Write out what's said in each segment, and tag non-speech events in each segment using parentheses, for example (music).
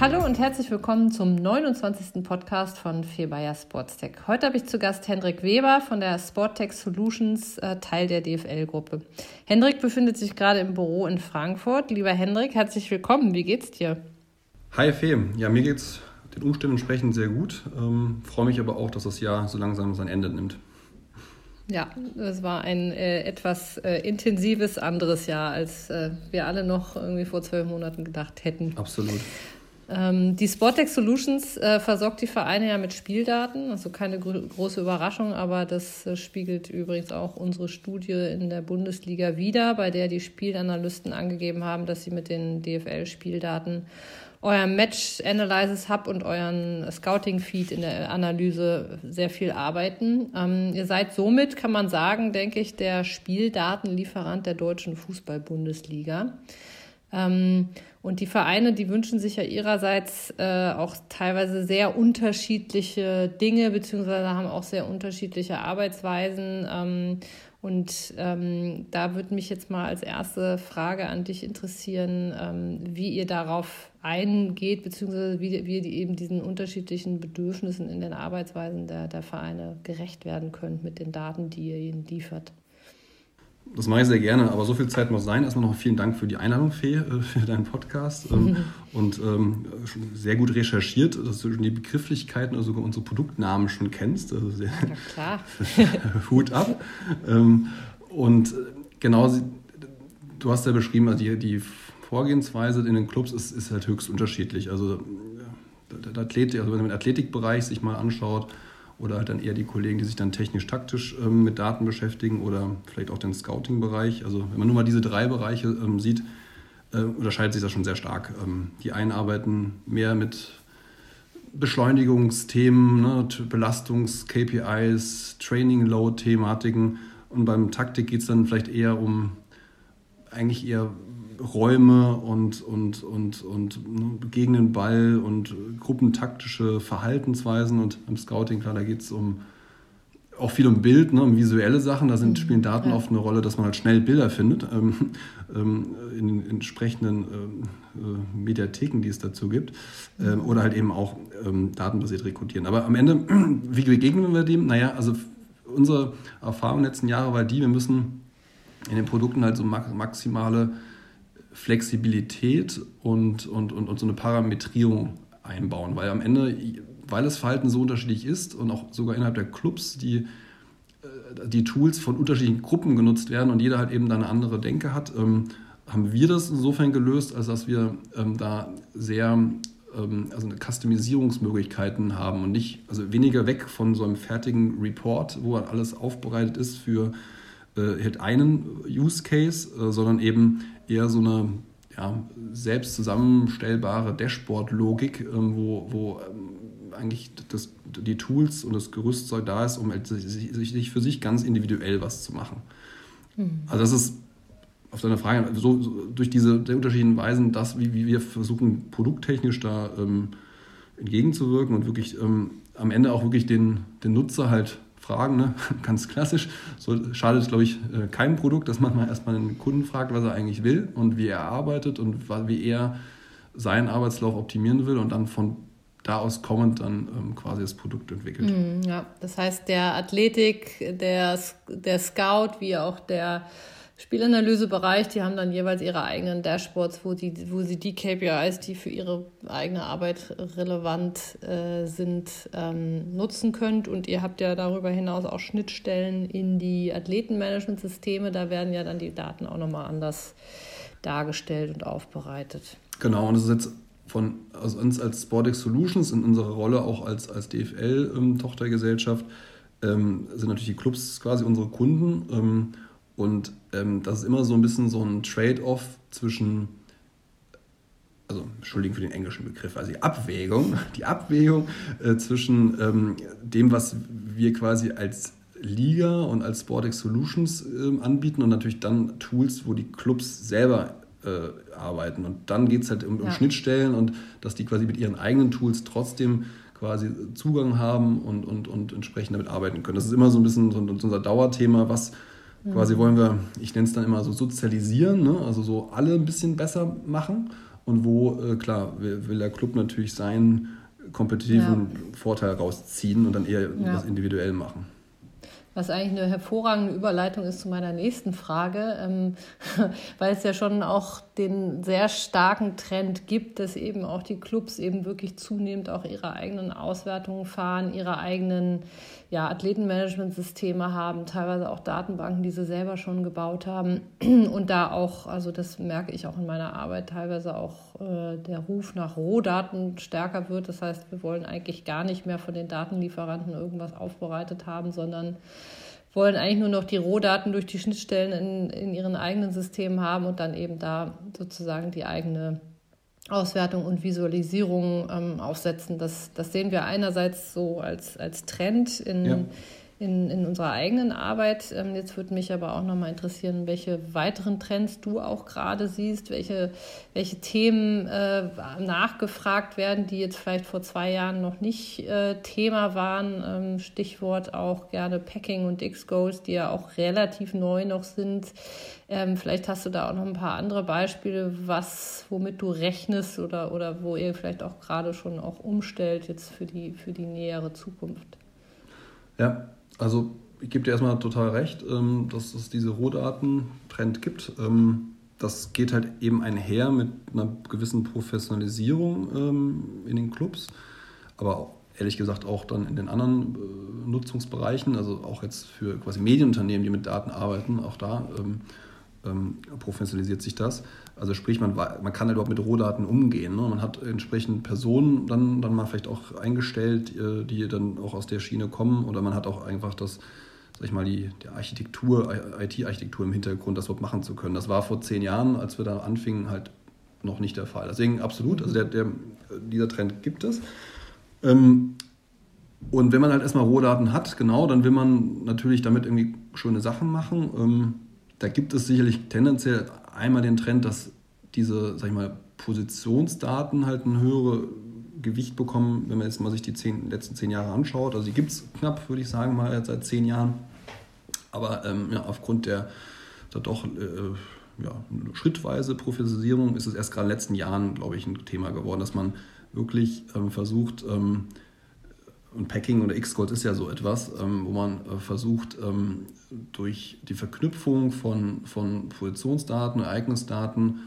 Hallo und herzlich willkommen zum 29. Podcast von Febayer Sportstech. Heute habe ich zu Gast Hendrik Weber von der Sporttech Solutions, äh, Teil der DFL-Gruppe. Hendrik befindet sich gerade im Büro in Frankfurt. Lieber Hendrik, herzlich willkommen. Wie geht's dir? Hi Fee, ja mir geht's den Umständen entsprechend sehr gut. Ähm, freue mich aber auch, dass das Jahr so langsam sein Ende nimmt. Ja, es war ein äh, etwas äh, intensives anderes Jahr, als äh, wir alle noch irgendwie vor zwölf Monaten gedacht hätten. Absolut. Ähm, die Sportec Solutions äh, versorgt die Vereine ja mit Spieldaten, also keine gro große Überraschung, aber das äh, spiegelt übrigens auch unsere Studie in der Bundesliga wider, bei der die Spielanalysten angegeben haben, dass sie mit den DFL-Spieldaten euren Match Analysis Hub und euren Scouting Feed in der Analyse sehr viel arbeiten. Ähm, ihr seid somit, kann man sagen, denke ich, der Spieldatenlieferant der deutschen Fußball-Bundesliga. Ähm, und die Vereine, die wünschen sich ja ihrerseits äh, auch teilweise sehr unterschiedliche Dinge, beziehungsweise haben auch sehr unterschiedliche Arbeitsweisen. Ähm, und ähm, da würde mich jetzt mal als erste Frage an dich interessieren, ähm, wie ihr darauf eingeht, beziehungsweise wie, wie ihr eben diesen unterschiedlichen Bedürfnissen in den Arbeitsweisen der, der Vereine gerecht werden könnt mit den Daten, die ihr ihnen liefert. Das mache ich sehr gerne, aber so viel Zeit muss sein. Erstmal noch vielen Dank für die Einladung, Fee, äh, für deinen Podcast. Mhm. (laughs) Und ähm, sehr gut recherchiert, dass du schon die Begrifflichkeiten, also sogar unsere Produktnamen schon kennst. Also sehr, ja, klar. (laughs) Hut ab. Ähm, und genau, du hast ja beschrieben, also die, die Vorgehensweise in den Clubs ist, ist halt höchst unterschiedlich. Also der Athletik, also wenn man den Athletikbereich sich mal anschaut, oder halt dann eher die Kollegen, die sich dann technisch-taktisch ähm, mit Daten beschäftigen oder vielleicht auch den Scouting-Bereich. Also wenn man nur mal diese drei Bereiche ähm, sieht, äh, unterscheidet sich das schon sehr stark. Ähm, die einen arbeiten mehr mit Beschleunigungsthemen, ne, Belastungs-KPIs, Training-Load-Thematiken und beim Taktik geht es dann vielleicht eher um eigentlich eher Räume und, und, und, und ne, gegen den Ball und gruppentaktische Verhaltensweisen. Und im Scouting, klar, da geht es um auch viel um Bild, ne, um visuelle Sachen. Da sind, mhm. spielen Daten oft eine Rolle, dass man halt schnell Bilder findet ähm, ähm, in den entsprechenden ähm, äh, Mediatheken, die es dazu gibt. Ähm, oder halt eben auch ähm, datenbasiert rekrutieren. Aber am Ende, (clears throat) wie begegnen wir dem? Naja, also unsere Erfahrung in den letzten Jahren war die, wir müssen in den Produkten halt so maximale Flexibilität und, und, und, und so eine Parametrierung einbauen, weil am Ende, weil das Verhalten so unterschiedlich ist und auch sogar innerhalb der Clubs die, äh, die Tools von unterschiedlichen Gruppen genutzt werden und jeder halt eben da eine andere Denke hat, ähm, haben wir das insofern gelöst, als dass wir ähm, da sehr ähm, also eine Customisierungsmöglichkeiten haben und nicht, also weniger weg von so einem fertigen Report, wo alles aufbereitet ist für äh, halt einen Use Case, äh, sondern eben eher so eine ja, selbst zusammenstellbare Dashboard-Logik, ähm, wo, wo ähm, eigentlich das, die Tools und das Gerüstzeug da ist, um sich, für sich ganz individuell was zu machen. Mhm. Also das ist auf deine Frage, so, so durch diese unterschiedlichen Weisen, das, wie, wie wir versuchen, produkttechnisch da ähm, entgegenzuwirken und wirklich ähm, am Ende auch wirklich den, den Nutzer halt fragen, ne? (laughs) ganz klassisch. So schadet es, glaube ich, äh, keinem Produkt, dass man mal erstmal den Kunden fragt, was er eigentlich will und wie er arbeitet und wie er seinen Arbeitslauf optimieren will und dann von da aus kommend dann ähm, quasi das Produkt entwickelt. Mm, ja, das heißt, der Athletik, der, der Scout, wie auch der Spielanalysebereich, die haben dann jeweils ihre eigenen Dashboards, wo, die, wo sie die KPIs, die für ihre eigene Arbeit relevant äh, sind, ähm, nutzen könnt. Und ihr habt ja darüber hinaus auch Schnittstellen in die Athletenmanagementsysteme. Da werden ja dann die Daten auch nochmal anders dargestellt und aufbereitet. Genau, und das ist jetzt von also uns als Sportex Solutions in unserer Rolle auch als, als DFL-Tochtergesellschaft ähm, sind natürlich die Clubs quasi unsere Kunden. Und ähm, das ist immer so ein bisschen so ein Trade-off zwischen, also Entschuldigung für den englischen Begriff, also die Abwägung, (laughs) die Abwägung äh, zwischen ähm, dem, was wir quasi als Liga und als Sportex Solutions äh, anbieten und natürlich dann Tools, wo die Clubs selber äh, arbeiten. Und dann geht es halt um, um ja. Schnittstellen und dass die quasi mit ihren eigenen Tools trotzdem quasi Zugang haben und, und, und entsprechend damit arbeiten können. Das ist immer so ein bisschen so unser Dauerthema, was mhm. quasi wollen wir, ich nenne es dann immer so sozialisieren, ne? also so alle ein bisschen besser machen und wo, äh, klar, will, will, der Club natürlich seinen kompetitiven ja. Vorteil rausziehen und dann eher ja. das individuell machen was eigentlich eine hervorragende Überleitung ist zu meiner nächsten Frage, ähm, (laughs) weil es ja schon auch den sehr starken Trend gibt, dass eben auch die Clubs eben wirklich zunehmend auch ihre eigenen Auswertungen fahren, ihre eigenen ja, Athletenmanagementsysteme haben, teilweise auch Datenbanken, die sie selber schon gebaut haben. (clears throat) Und da auch, also das merke ich auch in meiner Arbeit, teilweise auch äh, der Ruf nach Rohdaten stärker wird. Das heißt, wir wollen eigentlich gar nicht mehr von den Datenlieferanten irgendwas aufbereitet haben, sondern wollen eigentlich nur noch die Rohdaten durch die Schnittstellen in, in ihren eigenen Systemen haben und dann eben da sozusagen die eigene Auswertung und Visualisierung ähm, aufsetzen. Das, das sehen wir einerseits so als, als Trend in, ja in, in unserer eigenen Arbeit. Ähm, jetzt würde mich aber auch nochmal interessieren, welche weiteren Trends du auch gerade siehst, welche, welche Themen äh, nachgefragt werden, die jetzt vielleicht vor zwei Jahren noch nicht äh, Thema waren. Ähm, Stichwort auch gerne Packing und X-Goals, die ja auch relativ neu noch sind. Ähm, vielleicht hast du da auch noch ein paar andere Beispiele, was, womit du rechnest oder, oder wo ihr vielleicht auch gerade schon auch umstellt jetzt für die, für die nähere Zukunft. Ja, also ich gebe dir erstmal total recht, ähm, dass es diese Rohdaten-Trend gibt. Ähm, das geht halt eben einher mit einer gewissen Professionalisierung ähm, in den Clubs, aber ehrlich gesagt auch dann in den anderen äh, Nutzungsbereichen, also auch jetzt für quasi Medienunternehmen, die mit Daten arbeiten, auch da professionalisiert sich das. Also sprich, man, man kann halt überhaupt mit Rohdaten umgehen. Ne? Man hat entsprechend Personen dann, dann mal vielleicht auch eingestellt, äh, die dann auch aus der Schiene kommen oder man hat auch einfach das, sag ich mal, die, die Architektur, IT-Architektur im Hintergrund, das überhaupt machen zu können. Das war vor zehn Jahren, als wir da anfingen, halt noch nicht der Fall. Deswegen absolut, also der, der, dieser Trend gibt es. Ähm, und wenn man halt erstmal Rohdaten hat, genau, dann will man natürlich damit irgendwie schöne Sachen machen. Ähm, da gibt es sicherlich tendenziell einmal den Trend, dass diese, sag ich mal, Positionsdaten halt ein höheres Gewicht bekommen, wenn man jetzt mal sich die zehn, letzten zehn Jahre anschaut. Also die gibt es knapp, würde ich sagen, mal seit zehn Jahren. Aber ähm, ja, aufgrund der, der doch äh, ja, schrittweise Professionalisierung ist es erst gerade in den letzten Jahren, glaube ich, ein Thema geworden, dass man wirklich ähm, versucht, ähm, und Packing oder Xcode ist ja so etwas, ähm, wo man äh, versucht, ähm, durch die Verknüpfung von, von Positionsdaten, Ereignisdaten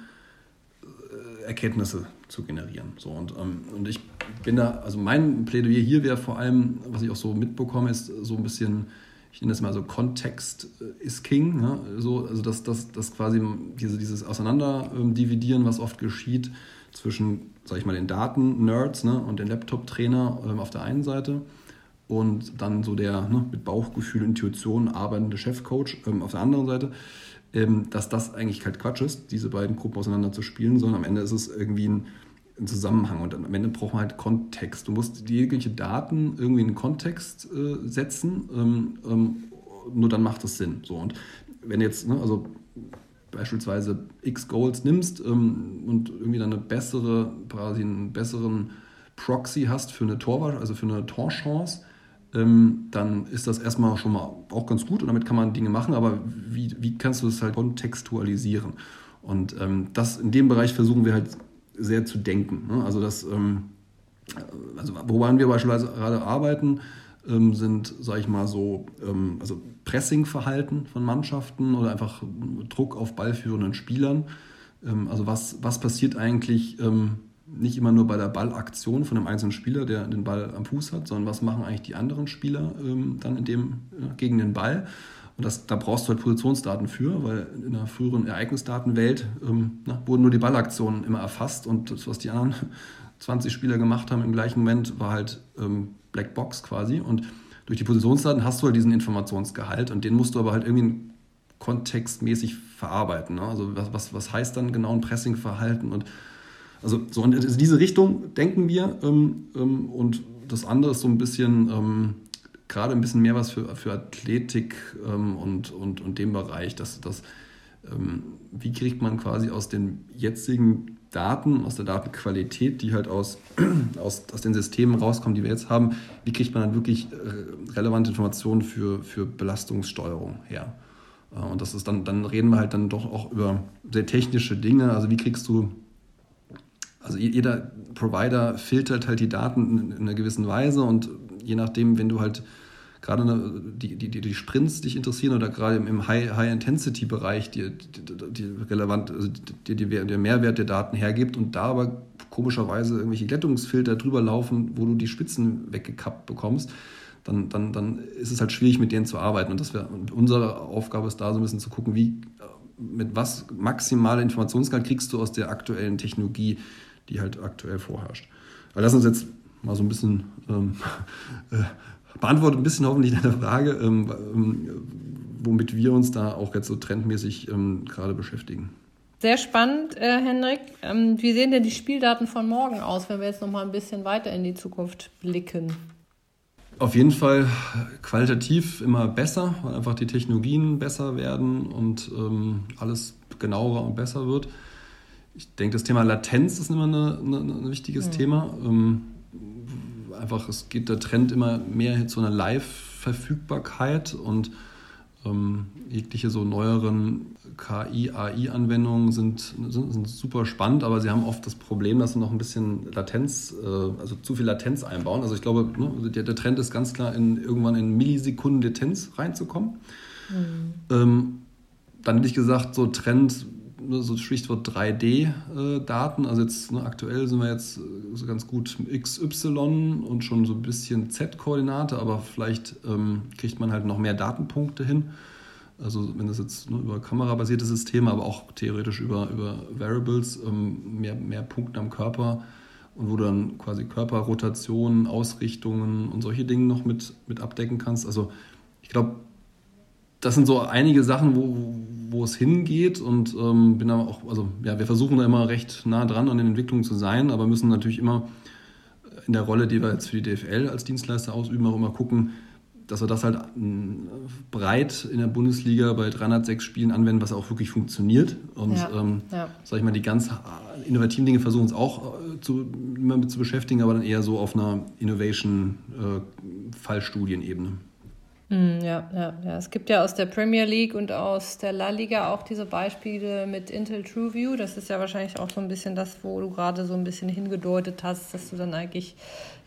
äh, Erkenntnisse zu generieren. So, und, ähm, und ich bin da, also mein Plädoyer hier wäre vor allem, was ich auch so mitbekomme, ist so ein bisschen, ich nenne das mal so Kontext äh, ist King. Ne? So, also dass das, das quasi diese, dieses Auseinanderdividieren, was oft geschieht zwischen sag ich mal, den Daten-Nerds ne, und den Laptop-Trainer ähm, auf der einen Seite und dann so der ne, mit Bauchgefühl, Intuition arbeitende Chefcoach ähm, auf der anderen Seite, ähm, dass das eigentlich halt Quatsch ist, diese beiden Gruppen auseinander zu spielen, sondern am Ende ist es irgendwie ein, ein Zusammenhang und am Ende braucht man halt Kontext. Du musst jegliche Daten irgendwie in einen Kontext äh, setzen, ähm, ähm, nur dann macht es Sinn. So und wenn jetzt, ne, also beispielsweise X Goals nimmst ähm, und irgendwie dann eine bessere, quasi einen besseren Proxy hast für eine Torwahl, also für eine Torchance, ähm, dann ist das erstmal schon mal auch ganz gut und damit kann man Dinge machen, aber wie, wie kannst du das halt kontextualisieren? Und ähm, das in dem Bereich versuchen wir halt sehr zu denken. Ne? Also das, ähm, also woran wir beispielsweise gerade arbeiten, ähm, sind, sage ich mal so, ähm, also Pressingverhalten von Mannschaften oder einfach Druck auf ballführenden Spielern. Ähm, also was, was passiert eigentlich ähm, nicht immer nur bei der Ballaktion von einem einzelnen Spieler, der den Ball am Fuß hat, sondern was machen eigentlich die anderen Spieler ähm, dann in dem, ja, gegen den Ball. Und das, da brauchst du halt Positionsdaten für, weil in der früheren Ereignisdatenwelt ähm, na, wurden nur die Ballaktionen immer erfasst und das, was die anderen (laughs) 20 Spieler gemacht haben im gleichen Moment, war halt ähm, Black Box quasi. Und durch die Positionsdaten hast du halt diesen Informationsgehalt und den musst du aber halt irgendwie kontextmäßig verarbeiten. Ne? Also was, was, was heißt dann genau ein Pressingverhalten? Und also so in diese Richtung denken wir. Ähm, ähm, und das andere ist so ein bisschen, ähm, gerade ein bisschen mehr was für, für Athletik ähm, und, und, und dem Bereich, dass, dass wie kriegt man quasi aus den jetzigen Daten, aus der Datenqualität, die halt aus, (clears throat) aus, aus den Systemen rauskommen, die wir jetzt haben, wie kriegt man dann wirklich äh, relevante Informationen für, für Belastungssteuerung her? Äh, und das ist dann, dann reden wir halt dann doch auch über sehr technische Dinge. Also wie kriegst du, also jeder Provider filtert halt die Daten in einer gewissen Weise und je nachdem, wenn du halt gerade eine, die, die, die Sprints dich interessieren oder gerade im High-Intensity-Bereich die, die, die, relevant, also die, die, der Mehrwert der Daten hergibt und da aber komischerweise irgendwelche Glättungsfilter drüber laufen, wo du die Spitzen weggekappt bekommst, dann, dann, dann ist es halt schwierig, mit denen zu arbeiten. Und, das wär, unsere Aufgabe ist da so ein bisschen zu gucken, wie, mit was maximale Informationsgehalt kriegst du aus der aktuellen Technologie, die halt aktuell vorherrscht. Aber lass uns jetzt mal so ein bisschen ähm, (laughs) äh, beantwortet ein bisschen hoffentlich deine Frage, ähm, ähm, womit wir uns da auch jetzt so trendmäßig ähm, gerade beschäftigen. Sehr spannend, äh, Henrik. Ähm, wie sehen denn die Spieldaten von morgen aus, wenn wir jetzt noch mal ein bisschen weiter in die Zukunft blicken? Auf jeden Fall qualitativ immer besser, weil einfach die Technologien besser werden und ähm, alles genauer und besser wird. Ich denke, das Thema Latenz ist immer ein wichtiges mhm. Thema. Ähm, einfach, es geht der Trend immer mehr zu einer Live-Verfügbarkeit und ähm, jegliche so neueren KI, AI-Anwendungen sind, sind, sind, super spannend, aber sie haben oft das Problem, dass sie noch ein bisschen Latenz, äh, also zu viel Latenz einbauen. Also ich glaube, ne, der, der, Trend ist ganz klar, in, irgendwann in Millisekunden Latenz reinzukommen. Mhm. Ähm, dann hätte ich gesagt, so Trend so Stichwort 3D-Daten. Also jetzt ne, aktuell sind wir jetzt äh, so ganz gut XY und schon so ein bisschen Z-Koordinate, aber vielleicht ähm, kriegt man halt noch mehr Datenpunkte hin. Also wenn das jetzt ne, über kamerabasierte Systeme, aber auch theoretisch über, über Variables, ähm, mehr, mehr Punkte am Körper und wo du dann quasi Körperrotationen, Ausrichtungen und solche Dinge noch mit, mit abdecken kannst. Also ich glaube, das sind so einige Sachen, wo, wo es hingeht und ähm, bin aber auch, also ja, wir versuchen da immer recht nah dran an den Entwicklungen zu sein, aber müssen natürlich immer in der Rolle, die wir jetzt für die DFL als Dienstleister ausüben, auch immer gucken, dass wir das halt ähm, breit in der Bundesliga bei 306 Spielen anwenden, was auch wirklich funktioniert. Und ja, ähm, ja. sag ich mal, die ganz innovativen Dinge versuchen uns auch äh, zu, immer mit zu beschäftigen, aber dann eher so auf einer Innovation-Fallstudienebene. Hm, ja, ja, ja. Es gibt ja aus der Premier League und aus der La Liga auch diese Beispiele mit Intel TrueView. Das ist ja wahrscheinlich auch so ein bisschen das, wo du gerade so ein bisschen hingedeutet hast, dass du dann eigentlich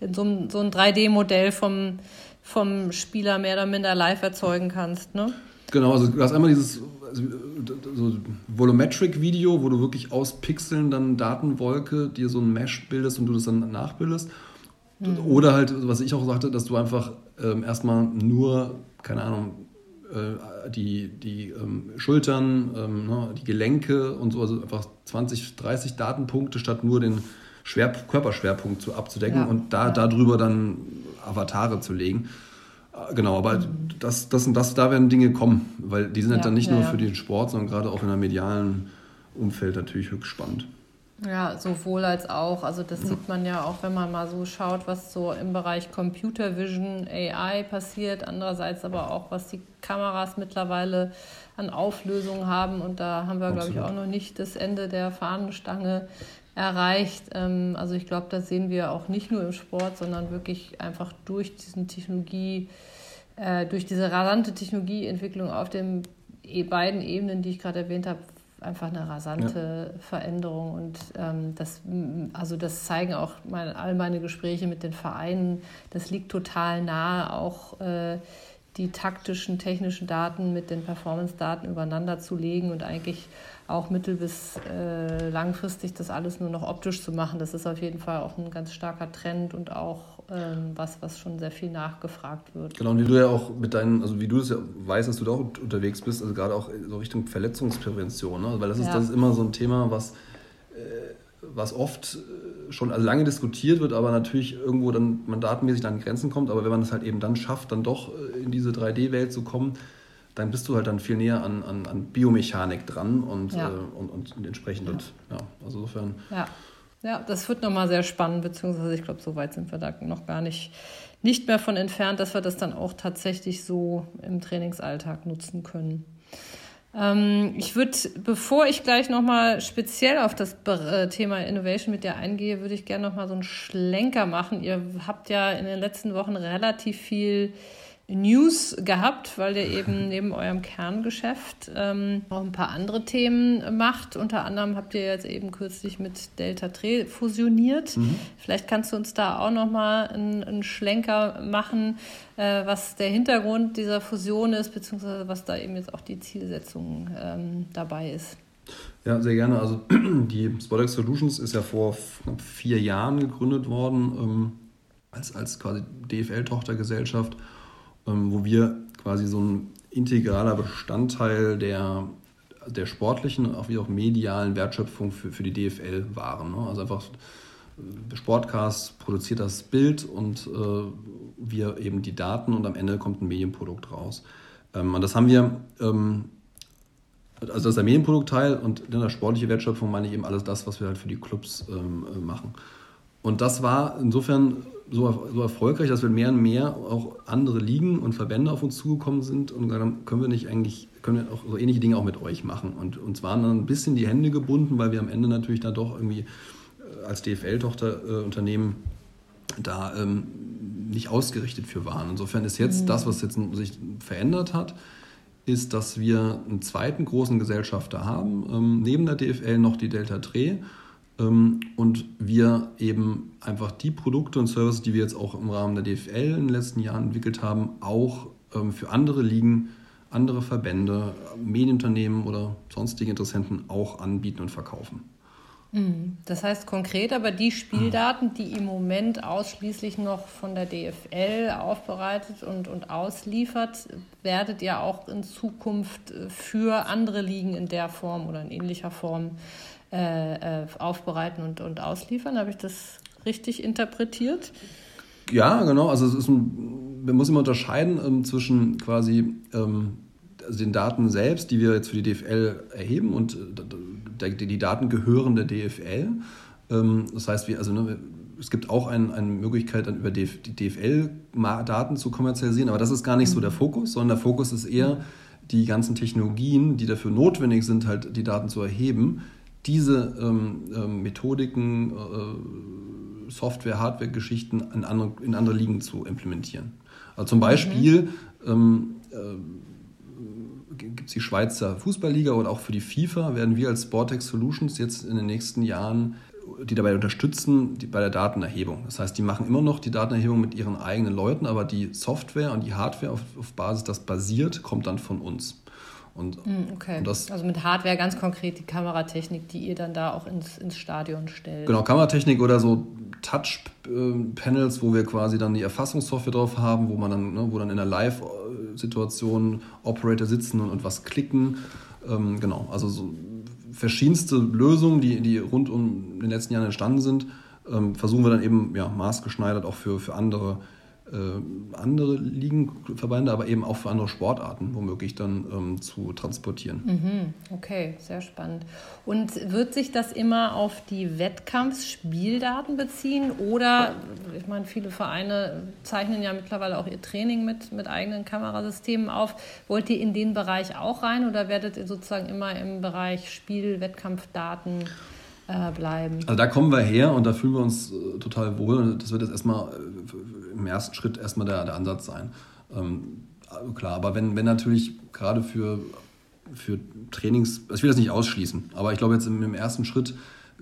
in so ein, so ein 3D-Modell vom, vom Spieler mehr oder minder live erzeugen kannst, ne? Genau, also du hast einmal dieses also, so Volumetric-Video, wo du wirklich aus Pixeln dann Datenwolke dir so ein Mesh bildest und du das dann nachbildest. Mhm. Oder halt, was ich auch sagte, dass du einfach ähm, erstmal nur, keine Ahnung, äh, die, die ähm, Schultern, ähm, ne, die Gelenke und so, also einfach 20, 30 Datenpunkte statt nur den Schwer Körperschwerpunkt zu, abzudecken ja. und da, ja. darüber dann Avatare zu legen. Äh, genau, aber das, das, das, da werden Dinge kommen, weil die sind ja, dann nicht nur für den Sport, sondern gerade auch in einem medialen Umfeld natürlich höchst spannend. Ja, sowohl als auch. Also das sieht man ja auch, wenn man mal so schaut, was so im Bereich Computer Vision, AI passiert. Andererseits aber auch, was die Kameras mittlerweile an Auflösung haben. Und da haben wir, glaube ich, auch noch nicht das Ende der Fahnenstange erreicht. Ähm, also ich glaube, das sehen wir auch nicht nur im Sport, sondern wirklich einfach durch diesen Technologie, äh, durch diese rasante Technologieentwicklung auf den e-, beiden Ebenen, die ich gerade erwähnt habe, einfach eine rasante ja. Veränderung. Und ähm, das, also das zeigen auch meine, all meine Gespräche mit den Vereinen. Das liegt total nahe, auch äh, die taktischen, technischen Daten mit den Performance-Daten übereinander zu legen und eigentlich auch mittel- bis äh, langfristig das alles nur noch optisch zu machen. Das ist auf jeden Fall auch ein ganz starker Trend und auch ähm, was, was schon sehr viel nachgefragt wird. Genau, und wie du ja auch mit deinen, also wie du es ja weißt, dass du da auch unterwegs bist, also gerade auch so Richtung Verletzungsprävention, ne? weil das ist, ja. das ist immer so ein Thema, was, äh, was oft äh, schon lange diskutiert wird, aber natürlich irgendwo dann man datenmäßig an Grenzen kommt, aber wenn man es halt eben dann schafft, dann doch äh, in diese 3D-Welt zu kommen, dann bist du halt dann viel näher an, an, an Biomechanik dran und, ja. äh, und, und entsprechend, ja. ja, also insofern. Ja. Ja, das wird nochmal sehr spannend, beziehungsweise ich glaube, so weit sind wir da noch gar nicht, nicht mehr von entfernt, dass wir das dann auch tatsächlich so im Trainingsalltag nutzen können. Ähm, ich würde, bevor ich gleich nochmal speziell auf das äh, Thema Innovation mit dir eingehe, würde ich gerne nochmal so einen Schlenker machen. Ihr habt ja in den letzten Wochen relativ viel News gehabt, weil ihr eben (laughs) neben eurem Kerngeschäft ähm, auch ein paar andere Themen macht. Unter anderem habt ihr jetzt eben kürzlich mit Delta Tre fusioniert. Mhm. Vielleicht kannst du uns da auch noch mal einen, einen Schlenker machen, äh, was der Hintergrund dieser Fusion ist, beziehungsweise was da eben jetzt auch die Zielsetzung ähm, dabei ist. Ja, sehr gerne. Also (clears throat) die Spodex Solutions ist ja vor knapp vier Jahren gegründet worden ähm, als, als quasi DFL-Tochtergesellschaft wo wir quasi so ein integraler Bestandteil der, der sportlichen, auch wie auch medialen Wertschöpfung für, für die DFL waren. Ne? Also einfach äh, Sportcast produziert das Bild und äh, wir eben die Daten und am Ende kommt ein Medienprodukt raus. Ähm, und das haben wir, ähm, also das ist der Medienproduktteil und in der sportlichen Wertschöpfung meine ich eben alles das, was wir halt für die Clubs ähm, äh, machen. Und das war insofern so, so erfolgreich, dass wir mehr und mehr auch andere Ligen und Verbände auf uns zugekommen sind und dann können wir nicht eigentlich, können wir auch so ähnliche Dinge auch mit euch machen. Und uns waren dann ein bisschen die Hände gebunden, weil wir am Ende natürlich dann doch irgendwie äh, als DFL-Tochterunternehmen da ähm, nicht ausgerichtet für waren. Insofern ist jetzt mhm. das, was jetzt sich verändert hat, ist, dass wir einen zweiten großen Gesellschafter haben, ähm, neben der DFL noch die Delta Tre ähm, und wir eben einfach die Produkte und Services, die wir jetzt auch im Rahmen der DFL in den letzten Jahren entwickelt haben, auch ähm, für andere Ligen, andere Verbände, Medienunternehmen oder sonstige Interessenten auch anbieten und verkaufen. Mhm. Das heißt konkret aber die Spieldaten, die im Moment ausschließlich noch von der DFL aufbereitet und, und ausliefert, werdet ihr auch in Zukunft äh, für andere Ligen in der Form oder in ähnlicher Form äh, äh, aufbereiten und, und ausliefern. Habe ich das richtig interpretiert? Ja, genau. Also es ist ein, man muss immer unterscheiden ähm, zwischen quasi ähm, also den Daten selbst, die wir jetzt für die DFL erheben und äh, die, die Daten gehören der DFL. Ähm, das heißt, wir, also, ne, es gibt auch ein, eine Möglichkeit, dann über die DFL-Daten zu kommerzialisieren, aber das ist gar nicht so der mhm. Fokus, sondern der Fokus ist eher die ganzen Technologien, die dafür notwendig sind, halt die Daten zu erheben, diese ähm, ähm, Methodiken, äh, Software, Hardware-Geschichten in andere, in andere Ligen zu implementieren. Also zum Beispiel mhm. ähm, äh, gibt es die Schweizer Fußballliga oder auch für die FIFA werden wir als Sportex Solutions jetzt in den nächsten Jahren die dabei unterstützen die, bei der Datenerhebung. Das heißt, die machen immer noch die Datenerhebung mit ihren eigenen Leuten, aber die Software und die Hardware, auf, auf Basis das basiert, kommt dann von uns. Und, hm, okay. Und das, also mit Hardware ganz konkret die Kameratechnik, die ihr dann da auch ins, ins Stadion stellt. Genau, Kameratechnik oder so Touch-Panels, wo wir quasi dann die Erfassungssoftware drauf haben, wo man dann, ne, wo dann in der Live-Situation Operator sitzen und, und was klicken. Ähm, genau, also so verschiedenste Lösungen, die, die rund um den letzten Jahren entstanden sind, ähm, versuchen wir dann eben ja, maßgeschneidert auch für, für andere äh, andere Ligenverbände, aber eben auch für andere Sportarten womöglich dann ähm, zu transportieren. Mhm, okay, sehr spannend. Und wird sich das immer auf die Wettkampfsspieldaten beziehen oder, ich meine, viele Vereine zeichnen ja mittlerweile auch ihr Training mit, mit eigenen Kamerasystemen auf. Wollt ihr in den Bereich auch rein oder werdet ihr sozusagen immer im Bereich Spiel, Wettkampfdaten äh, bleiben. Also da kommen wir her und da fühlen wir uns äh, total wohl. Das wird jetzt erstmal äh, im ersten Schritt erstmal der, der Ansatz sein. Ähm, klar, aber wenn, wenn natürlich gerade für, für Trainings, also ich will das nicht ausschließen, aber ich glaube jetzt im, im ersten Schritt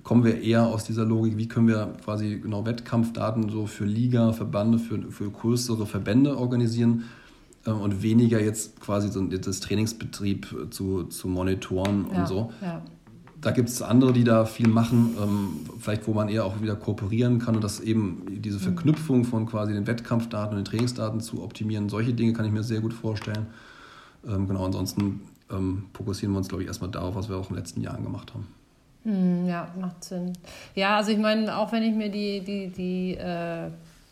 kommen wir eher aus dieser Logik, wie können wir quasi genau Wettkampfdaten so für Liga, Verbände, für, für größere Verbände organisieren äh, und weniger jetzt quasi so das Trainingsbetrieb zu, zu monitoren ja, und so. Ja da gibt es andere, die da viel machen, ähm, vielleicht wo man eher auch wieder kooperieren kann und das eben diese mhm. Verknüpfung von quasi den Wettkampfdaten und den Trainingsdaten zu optimieren. Solche Dinge kann ich mir sehr gut vorstellen. Ähm, genau, ansonsten ähm, fokussieren wir uns, glaube ich, erstmal darauf, was wir auch in den letzten Jahren gemacht haben. Mhm, ja, macht Sinn. Ja, also ich meine, auch wenn ich mir die, die, die, äh,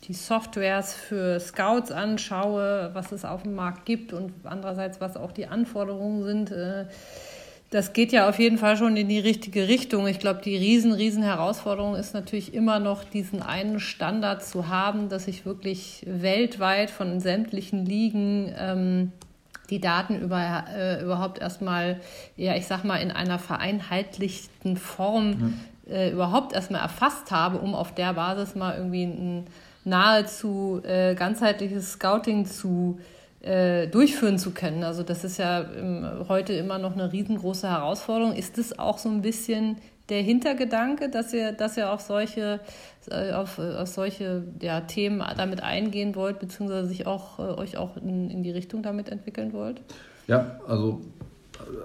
die Softwares für Scouts anschaue, was es auf dem Markt gibt und andererseits, was auch die Anforderungen sind, äh, Das geht ja auf jeden Fall schon in die richtige Richtung. Ich glaube, die riesen, riesen Herausforderung ist natürlich immer noch diesen einen Standard zu haben, dass ich wirklich weltweit von sämtlichen Ligen ähm, die Daten über, äh, überhaupt erstmal, ja, ich sag mal, in einer vereinheitlichten Form ja. äh, überhaupt erstmal erfasst habe, um auf der Basis mal irgendwie ein nahezu äh, ganzheitliches Scouting zu äh, durchführen zu können. Also das ist ja ähm, heute immer noch eine riesengroße Herausforderung. Ist es auch so ein bisschen der Hintergedanke, dass ihr, dass ihr auf solche, äh, auf, auf solche ja, Themen damit eingehen wollt, beziehungsweise sich auch, äh, euch auch in, in die Richtung damit entwickeln wollt? Ja, also